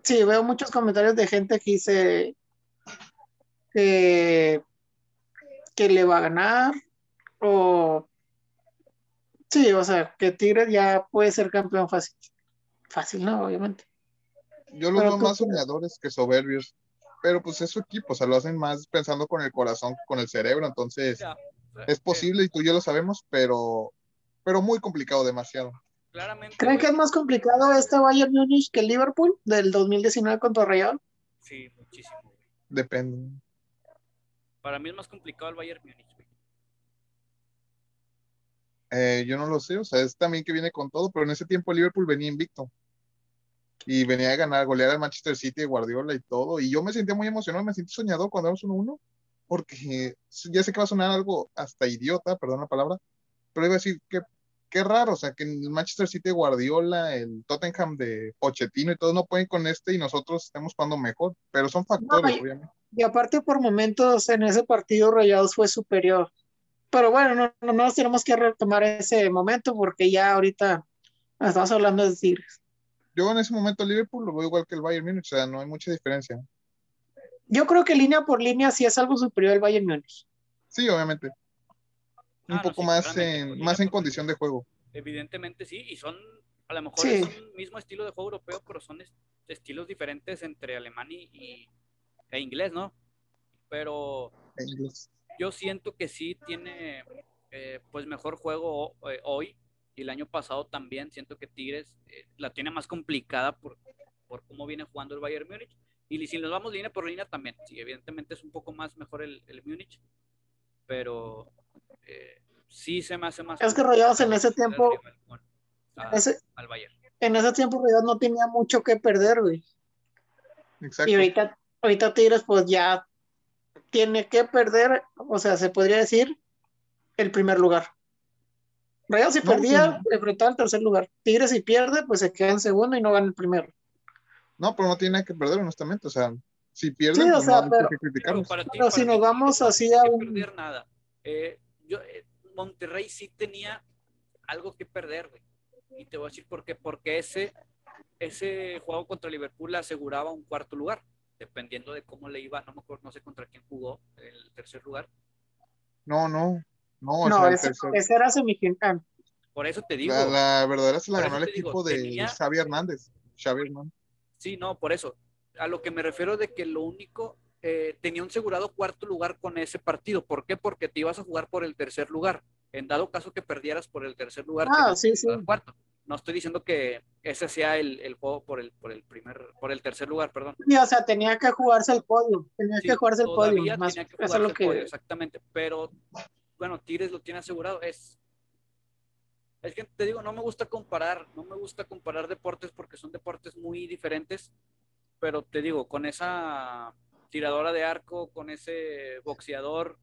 sí, veo muchos comentarios de gente que dice que, le va a ganar o sí, o sea, que Tigres ya puede ser campeón fácil. Fácil, no, obviamente. Yo los veo más soñadores que soberbios, pero pues es su equipo, o sea, lo hacen más pensando con el corazón que con el cerebro, entonces es posible y tú y yo lo sabemos, pero pero muy complicado, demasiado. Claramente. ¿Creen que es más complicado este Bayern Múnich que el Liverpool del 2019 contra Real? Sí, muchísimo, güey. Depende. Para mí es más complicado el Bayern Múnich, güey. Eh, yo no lo sé, o sea, es también que viene con todo, pero en ese tiempo Liverpool venía invicto. Y venía a ganar, golear al Manchester City, Guardiola y todo. Y yo me sentía muy emocionado, me sentí soñador cuando éramos 1-1, porque ya sé que va a sonar algo hasta idiota, perdón la palabra, pero iba a decir que qué raro, o sea, que el Manchester City de Guardiola, el Tottenham de Pochettino y todos no pueden con este y nosotros estamos jugando mejor, pero son factores, y- obviamente. Y aparte por momentos en ese partido Rayados fue superior. Pero bueno, no, no nos tenemos que retomar ese momento porque ya ahorita estamos hablando de Tigres. Yo en ese momento Liverpool lo veo igual que el Bayern Múnich, o sea, no hay mucha diferencia. Yo creo que línea por línea sí es algo superior al Bayern Múnich. Sí, obviamente. Un Ah, no, poco sí, más en, pues, más en condición de juego. Evidentemente sí, y son, a lo mejor Sí. es un mismo estilo de juego europeo, pero son est- estilos diferentes entre alemán y, y- e inglés, ¿no? Pero en inglés. yo siento que sí tiene eh, pues mejor juego eh, hoy y el año pasado también siento que Tigres eh, la tiene más complicada por, por cómo viene jugando el Bayern Múnich y si nos vamos línea por línea también, sí, evidentemente es un poco más mejor el, el Múnich, pero eh, sí se me hace más Es que Rayados en ese tiempo- el rival con- a- Ese- al Bayern. en ese tiempo Rayados no tenía mucho que perder, güey. Exacto. Y ahorita, ahorita Tigres pues ya tiene que perder, o sea, se podría decir, el primer lugar. Rayados si No, perdía, enfrentaba al tercer lugar. Tigres si pierde, pues se queda en segundo y no gana el primero. No, pero no tiene que perder, honestamente. O sea, si pierden, Sí, o pues sea, no pero- que Pero Pero si nos vamos no así tiene a que un- perder nada. Eh, yo, eh, Monterrey sí tenía algo que perder, güey. Y te voy a decir por qué. Porque ese, ese juego contra Liverpool le aseguraba un cuarto lugar, dependiendo de cómo le iba. No me acuerdo, no sé contra quién jugó el tercer lugar. No, no. No, No, ese, ese era semifinal. Por eso te digo. la, la verdadera se la ganó el digo, equipo de tenía- Xavi Hernández. Xavi Hernández. Sí, no, por eso. A lo que me refiero de que lo único, eh, tenía un asegurado cuarto lugar con ese partido. ¿Por qué? Porque te ibas a jugar por el tercer lugar. En dado caso que perdieras por el tercer lugar, Ah, sí, que sí. cuarto. No estoy diciendo que ese sea el, el juego por el, por el primer, por el tercer lugar, perdón. Sí, o sea, tenía que jugarse el podio. Tenía que jugarse el podio. Más, tenía que eso es jugarse lo el podio, que. exactamente. Pero, bueno, Tigres lo tiene asegurado. Es, es que te digo, no me gusta comparar, no me gusta comparar deportes porque son deportes muy diferentes. Pero te digo, con esa tiradora de arco, con ese boxeador,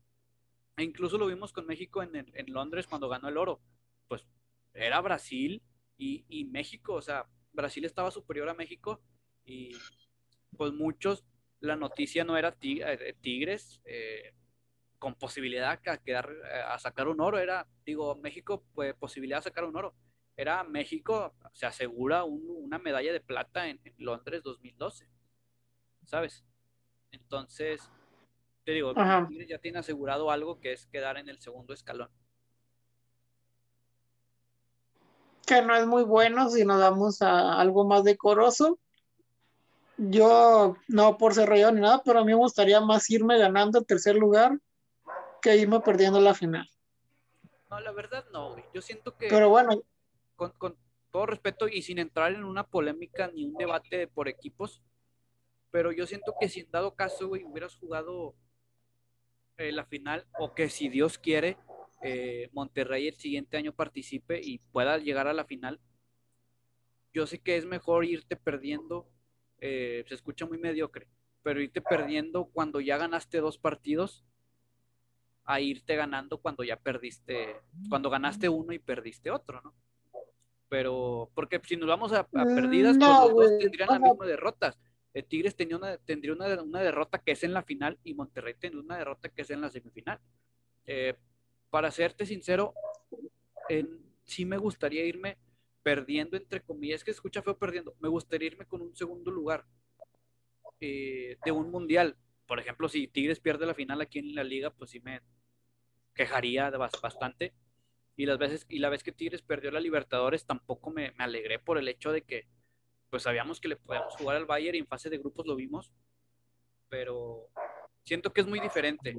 e incluso lo vimos con México en, el- en Londres cuando ganó el oro. Pues era Brasil y, y México, o sea, Brasil estaba superior a México y pues muchos, la noticia no era ti- eh, Tigres eh, con posibilidad a quedar eh, a sacar un oro, era, digo, México, pues posibilidad de sacar un oro. Era México, se asegura un- una medalla de plata en, en Londres 2012, ¿sabes? Entonces, te digo, Ajá. Ya tiene asegurado algo que es quedar en el segundo escalón. que no es muy bueno si nos vamos a algo más decoroso. Yo, no por ser rayado ni nada, pero a mí me gustaría más irme ganando el tercer lugar que irme perdiendo la final. No, la verdad no, güey. Yo siento que Pero bueno, con, con todo respeto y sin entrar en una polémica ni un debate por equipos, pero yo siento que si en dado caso, güey, hubieras jugado eh, la final o que si Dios quiere, eh, Monterrey el siguiente año participe y pueda llegar a la final, yo sé que es mejor irte perdiendo, eh, se escucha muy mediocre, pero irte perdiendo cuando ya ganaste dos partidos a irte ganando cuando ya perdiste, cuando ganaste uno y perdiste otro, ¿no? Pero, porque si nos vamos a, a Mm, perdidas, no, pues los dos tendrían las mismas derrotas. Eh, Tigres una, tendría una, derrota que es en la final y Monterrey tendría una derrota que es en la semifinal. Eh, para serte sincero, en- sí me gustaría irme perdiendo, entre comillas, que escucha feo perdiendo, me gustaría irme con un segundo lugar eh, de un mundial. Por ejemplo, si Tigres pierde la final aquí en la liga, pues sí me quejaría bastante. Y las veces, y la vez que Tigres perdió la Libertadores, tampoco me alegré por el hecho de que, pues sabíamos que le podíamos jugar al Bayern y en fase de grupos lo vimos, pero siento que es muy diferente.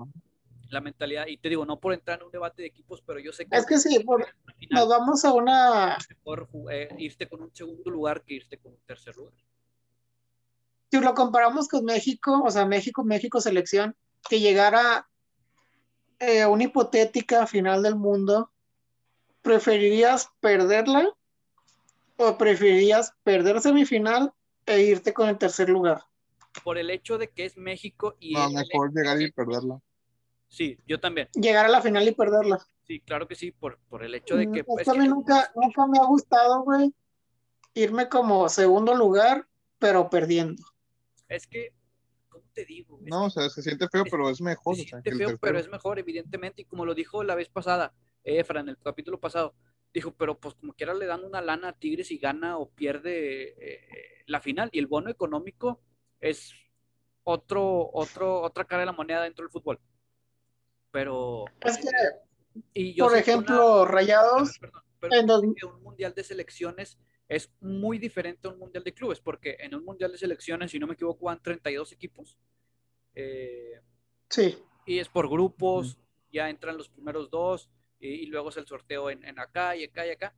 la mentalidad, y te digo, no por entrar en un debate de equipos, pero yo sé que... Es que sí, por, final nos vamos a una... mejor eh, irte con un segundo lugar que irte con un tercer lugar. Si lo comparamos con México, o sea, México, México selección, que llegara eh, una hipotética final del mundo, ¿preferirías perderla o preferirías perder semifinal e irte con el tercer lugar? Por el hecho de que es México y... No, el- mejor llegar y perderla. Sí, yo también. Llegar a la final y perderla. Sí, claro que sí, por, por el hecho de que... Mm, que a que- mí nunca, nunca me ha gustado, güey, irme como segundo lugar, pero perdiendo. Es que, ¿cómo te digo? Es No, o sea, se siente feo, pero es mejor. se o sea, siente feo, pero es mejor, evidentemente, y como lo dijo la vez pasada, Efra, en el capítulo pasado, dijo, pero pues como quiera le dan una lana a Tigres y gana o pierde eh, la final, y el bono económico es otro, otro, otra cara de la moneda dentro del fútbol. Pero, Es que, y yo por una- ejemplo, Rayados, perdón, pero en dos- un mundial de selecciones es muy diferente a un mundial de clubes, porque en un mundial de selecciones, si no me equivoco, van 32 equipos. Eh, sí, y es por grupos, ya entran los primeros dos y, y luego es el sorteo en, en acá y acá y acá.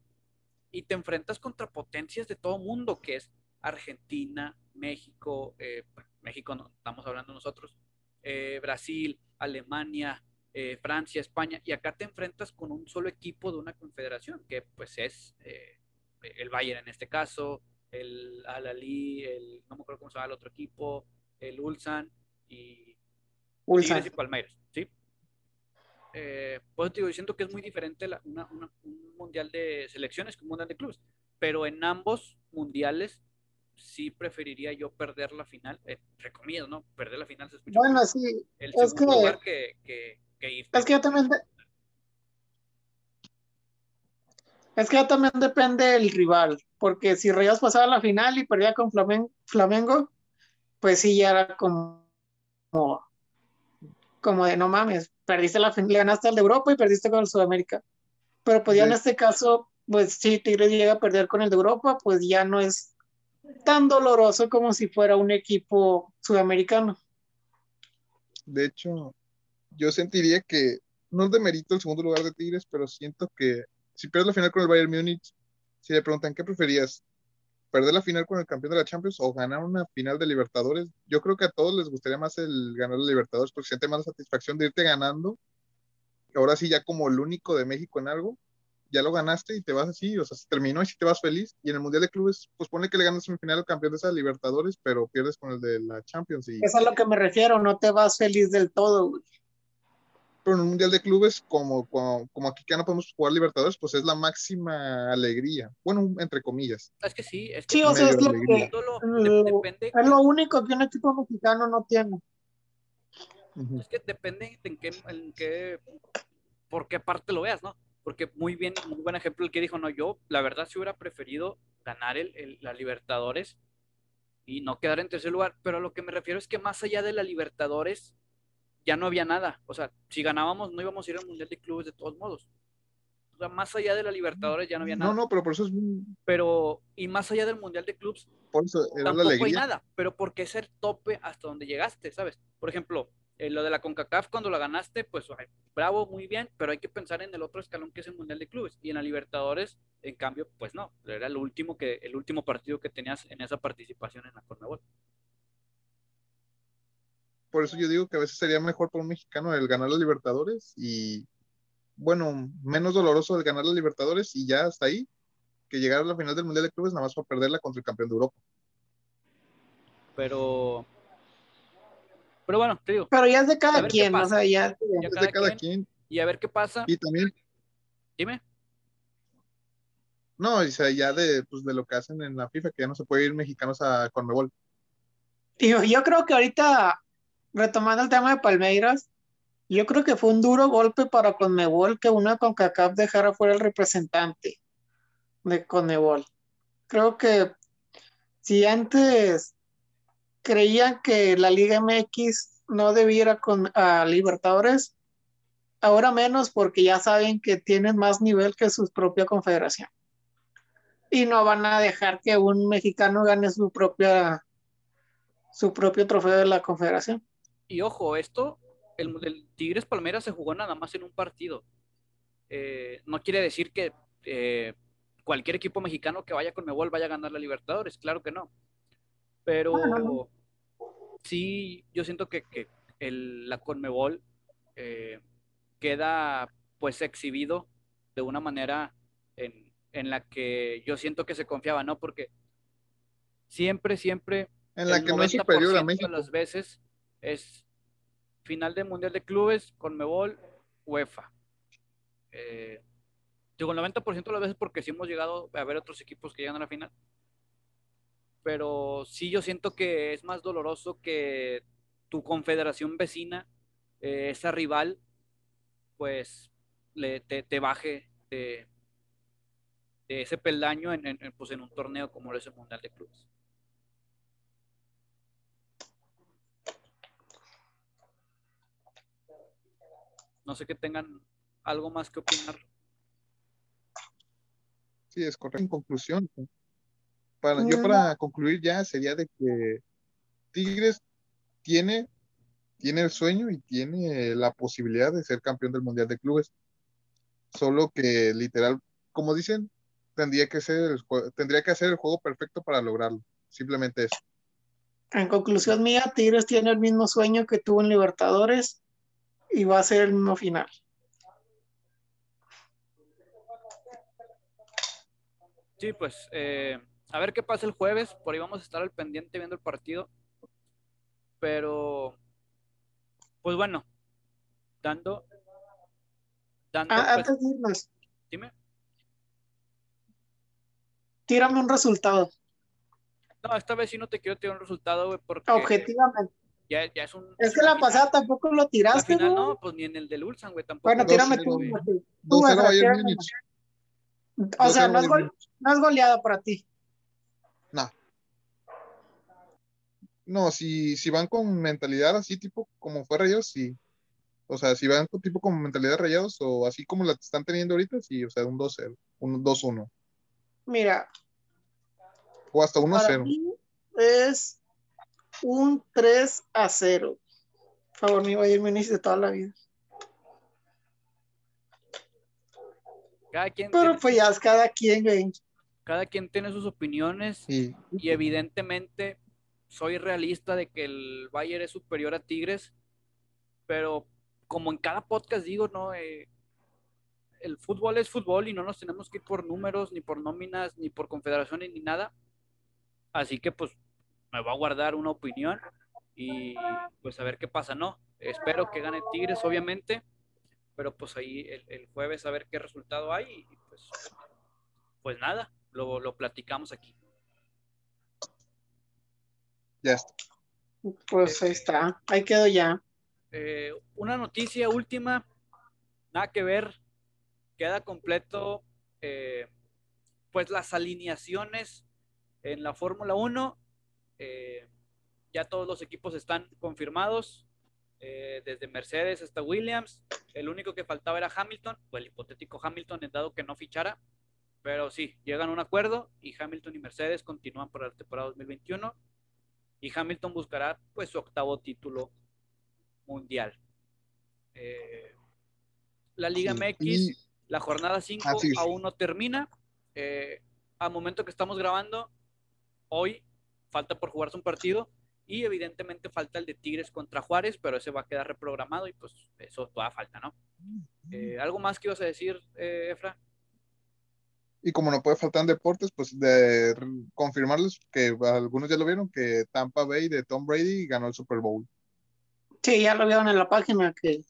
Y te enfrentas contra potencias de todo mundo, que es Argentina, México, eh, México no estamos hablando nosotros, eh, Brasil, Alemania, eh, Francia, España, y acá te enfrentas con un solo equipo de una confederación, que pues es eh, el Bayern en este caso, el Al-Ali, el, no me acuerdo cómo se llama el otro equipo, el Ulsan y Ulsan. Y Palmeiras. Eh, pues te digo, siento que es muy diferente la- una- una- un mundial de selecciones que un mundial de clubes, pero en ambos mundiales sí preferiría yo perder la final, eh, entre comillas, ¿no? Perder la final se escucha Bueno, sí, el es que- lugar que, que, que irte. es que yo también, de- es que ya también depende del rival, porque si Rayados pasaba a la final y perdía con Flamen- Flamengo, pues sí, ya era como, como, como de no mames, perdiste la final, le ganaste al de Europa y perdiste con el Sudamérica. Pero pues ya en este caso, pues si Tigres llega a perder con el de Europa, pues ya no es tan doloroso como si fuera un equipo sudamericano. De hecho, yo sentiría que no es de mérito el segundo lugar de Tigres, pero siento que si pierdes la final con el Bayern Múnich, si le preguntan qué preferías, perder la final con el campeón de la Champions o ganar una final de Libertadores, yo creo que a todos les gustaría más el ganar la Libertadores porque siente más la satisfacción de irte ganando. Ahora sí, ya como el único de México en algo, ya lo ganaste y te vas así, o sea, se terminó y si te vas feliz. Y en el Mundial de Clubes, pues pone que le ganas semifinal al campeón de esa Libertadores, pero pierdes con el de la Champions. Y, es a lo que me refiero, no te vas feliz del todo, güey. Pero en un mundial de clubes, como, como, como aquí que no podemos jugar Libertadores, pues es la máxima alegría. Bueno, entre comillas. Es que sí, es que Sí, o sea, es lo que lo- de- depende, es lo único que un equipo mexicano no tiene. Es que depende en qué, en qué, por qué parte lo veas, ¿no? Porque muy bien, muy buen ejemplo el que dijo, no, yo la verdad sí hubiera preferido ganar el, el- la Libertadores y no quedar en tercer lugar, pero a lo que me refiero es que más allá de la Libertadores ya no había nada, o sea, si ganábamos no íbamos a ir al Mundial de Clubes de todos modos. O sea, más allá de la Libertadores ya no había nada. No, no, pero por eso es Pero, y más allá del Mundial de Clubes, por eso era la tampoco hay nada, pero porque es el tope hasta donde llegaste, ¿sabes? Por ejemplo, eh, lo de la CONCACAF cuando la ganaste, pues ay, bravo, muy bien, pero hay que pensar en el otro escalón que es el Mundial de Clubes. Y en la Libertadores, en cambio, pues no, era el último, que, el último partido que tenías en esa participación en la Conmebol. Por eso yo digo que a veces sería mejor para un mexicano el ganar los Libertadores y, bueno, menos doloroso el ganar los Libertadores y ya hasta ahí, que llegar a la final del Mundial de Clubes nada más para perderla contra el campeón de Europa. Pero, pero bueno, te digo, Pero ya es de cada quien, o sea, ya. ya Es cada de cada quien, quien. y a ver qué pasa. Y también, Dime. no, o sea, ya de, pues, de lo que hacen en la FIFA, que ya no se puede ir mexicanos a Conmebol. Digo, yo creo que ahorita, retomando el tema de Palmeiras, yo creo que fue un duro golpe para Conmebol que una CONCACAF dejara fuera el representante de Conmebol. Creo que si antes creían que la Liga MX no debiera con a Libertadores, ahora menos porque ya saben que tienen más nivel que su propia confederación. Y no van a dejar que un mexicano gane su propia su propio trofeo de la confederación. Y ojo, esto el, el Tigres Palmeiras se jugó nada más en un partido. Eh, no quiere decir que eh, cualquier equipo mexicano que vaya con Mebol vaya a ganar la Libertadores, claro que no. Pero No, no, no. sí, yo siento que, que el- la Conmebol eh, queda pues exhibido de una manera en, en la que yo siento que se confiaba, ¿no? Porque siempre, siempre En la el que no es superior 90% a México. de las veces es final de Mundial de Clubes, Conmebol, UEFA. Eh, digo, el 90% de las veces porque sí hemos llegado a ver otros equipos que llegan a la final. Pero sí yo siento que es más doloroso que tu confederación vecina, eh, esa rival, pues le, te, baje de, ese peldaño en, pues, en un torneo como es el Mundial de Clubes. No sé que tengan algo más que opinar. Sí, es correcto. En conclusión, para, yo para concluir ya sería de que Tigres tiene, tiene el sueño y tiene la posibilidad de ser campeón del Mundial de Clubes. Solo que literal, como dicen, tendría que ser el, tendría que hacer el juego perfecto para lograrlo. Simplemente eso. En conclusión mía, Tigres tiene el mismo sueño que tuvo en Libertadores y va a ser el mismo final. Sí, pues eh, a ver qué pasa el jueves. Por ahí vamos a estar al pendiente viendo el partido. Pero, pues bueno, dando, dando, Ah, pues, antes de irnos, dime. tírame un resultado, No, esta vez sí no te quiero tirar un resultado, güey, porque objetivamente. Ya, ya es un. Es que la final. pasada tampoco lo La tiraste, final ¿no? no, pues ni en el del Ulsan, güey, tampoco. Bueno, tírame tú. güey. Martín. 2-0 Efra, Bayern tírame. Múnich. O sea, 2-0 no es, gol- no es goleada para ti. No. No, si, si van con mentalidad así, tipo como fue Rayados, sí. O sea, si van con tipo como mentalidad Rayados o así como la están teniendo ahorita, sí, o sea, un 2-0, un 2-1 Mira, o hasta para 1-0. mí es un 3 a 0. Por favor, mi Bayern Múnich de toda la vida. Cada quien, Pero tiene, pues ya es cada quien, güey. cada quien tiene sus opiniones Y, y evidentemente soy realista de que el Bayern es superior a Tigres, pero como en cada podcast digo, no, Eh, el fútbol es fútbol y no nos tenemos que ir por números, ni por nóminas, ni por confederaciones, ni nada. Así que pues me voy a guardar una opinión y pues a ver qué pasa, ¿no? Espero que gane Tigres, obviamente, pero pues ahí el, el jueves a ver qué resultado hay y pues, pues nada, lo, lo platicamos aquí. ya está. Pues ahí está. Ahí quedó ya. Eh, una noticia última, nada que ver, queda completo, eh, pues las alineaciones en la Fórmula 1, eh, ya todos los equipos están confirmados, eh, desde Mercedes hasta Williams, el único que faltaba era Hamilton, o el hipotético Hamilton, en dado que no fichara, pero sí, llegan a un acuerdo y Hamilton y Mercedes continúan para la temporada 2021 y Hamilton buscará pues su octavo título mundial. Eh, la Liga Sí, MX, y- la jornada 5 Así es. aún no termina. Eh, al momento que estamos grabando, hoy falta por jugarse un partido y evidentemente falta el de Tigres contra Juárez, pero ese va a quedar reprogramado y pues eso todavía falta, ¿no? Eh, ¿Algo más que ibas a decir, eh, Efra? Y como no puede faltar en deportes, pues de confirmarles que algunos ya lo vieron, que Tampa Bay de Tom Brady ganó el Super Bowl. Sí, ya lo vieron en la página que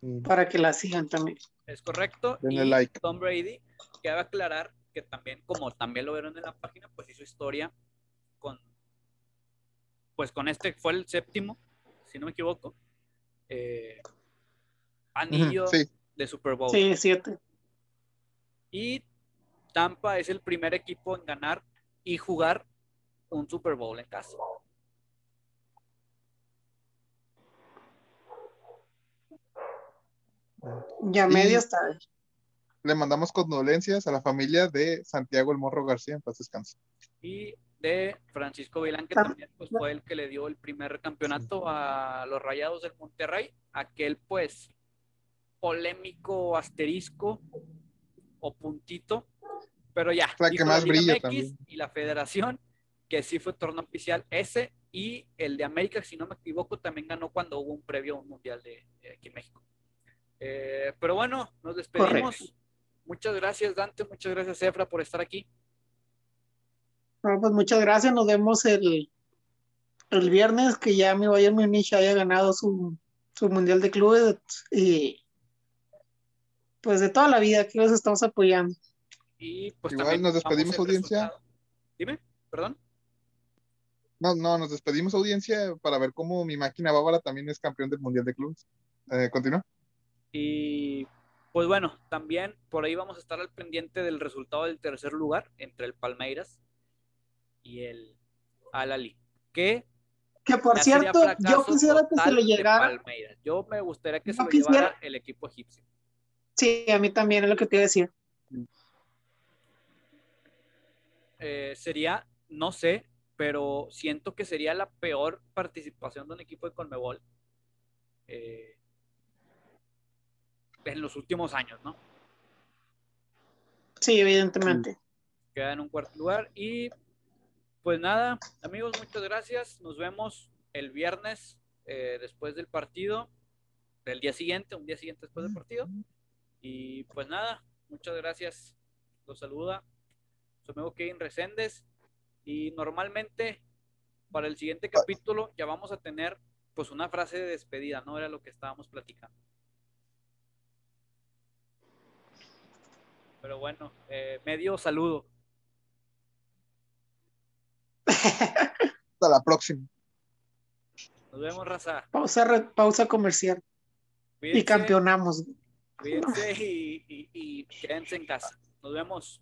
Sí. para que la sigan también. Es correcto. Denle y like. Tom Brady, cabe aclarar que también, como también lo vieron en la página, pues hizo historia pues con este, fue el séptimo, si no me equivoco, eh, anillo Sí, de Super Bowl. Sí, siete. Y Tampa es el primer equipo en ganar y jugar un Super Bowl en casa. Ya medio está. le mandamos condolencias a la familia de Santiago El Morro García, en paz descanse. Y de Francisco Vilán, que también pues, fue el que le dio el primer campeonato a los Rayados del Monterrey, aquel pues polémico asterisco o puntito, pero ya. La que más brilla Y la federación, que sí fue torneo oficial ese, y el de América, si no me equivoco, también ganó cuando hubo un previo un mundial de, aquí en México. Eh, pero bueno, nos despedimos. Muchas gracias, Dante. Muchas gracias, Efra, por estar aquí. Pues muchas gracias. Nos vemos el, el viernes, que ya mi Bayern Munich haya ganado su, su mundial de clubes y pues de toda la vida que los estamos apoyando. Y pues Igual nos despedimos, audiencia. Dime, perdón. No, no, nos despedimos, audiencia, para ver cómo mi máquina bávara también es campeón del Mundial de Clubes. Eh, continúa. Y pues bueno, también por ahí vamos a estar al pendiente del resultado del tercer lugar entre el Palmeiras y el Alali. Que, que por cierto, yo quisiera que se le llegara. Yo me gustaría que se lo llevara el equipo egipcio. Sí, a mí también es lo que te iba a decir. Eh, sería, no sé, pero siento que sería la peor participación de un equipo de Conmebol eh, en los últimos años, ¿no? Sí, evidentemente. Queda en un cuarto lugar y pues nada, amigos, muchas gracias. Nos vemos el viernes eh, después del partido, del día siguiente, un día siguiente después del partido. Y pues nada, muchas gracias. Los saluda su amigo Kevin Reséndez. Y normalmente para el siguiente capítulo ya vamos a tener pues una frase de despedida, ¿no? Era lo que estábamos platicando. Pero bueno, eh, medio saludo. Hasta la próxima. Nos vemos, raza. Pausa, pausa comercial. Y campeonamos. Cuídense y, y, y quédense en casa. Nos vemos.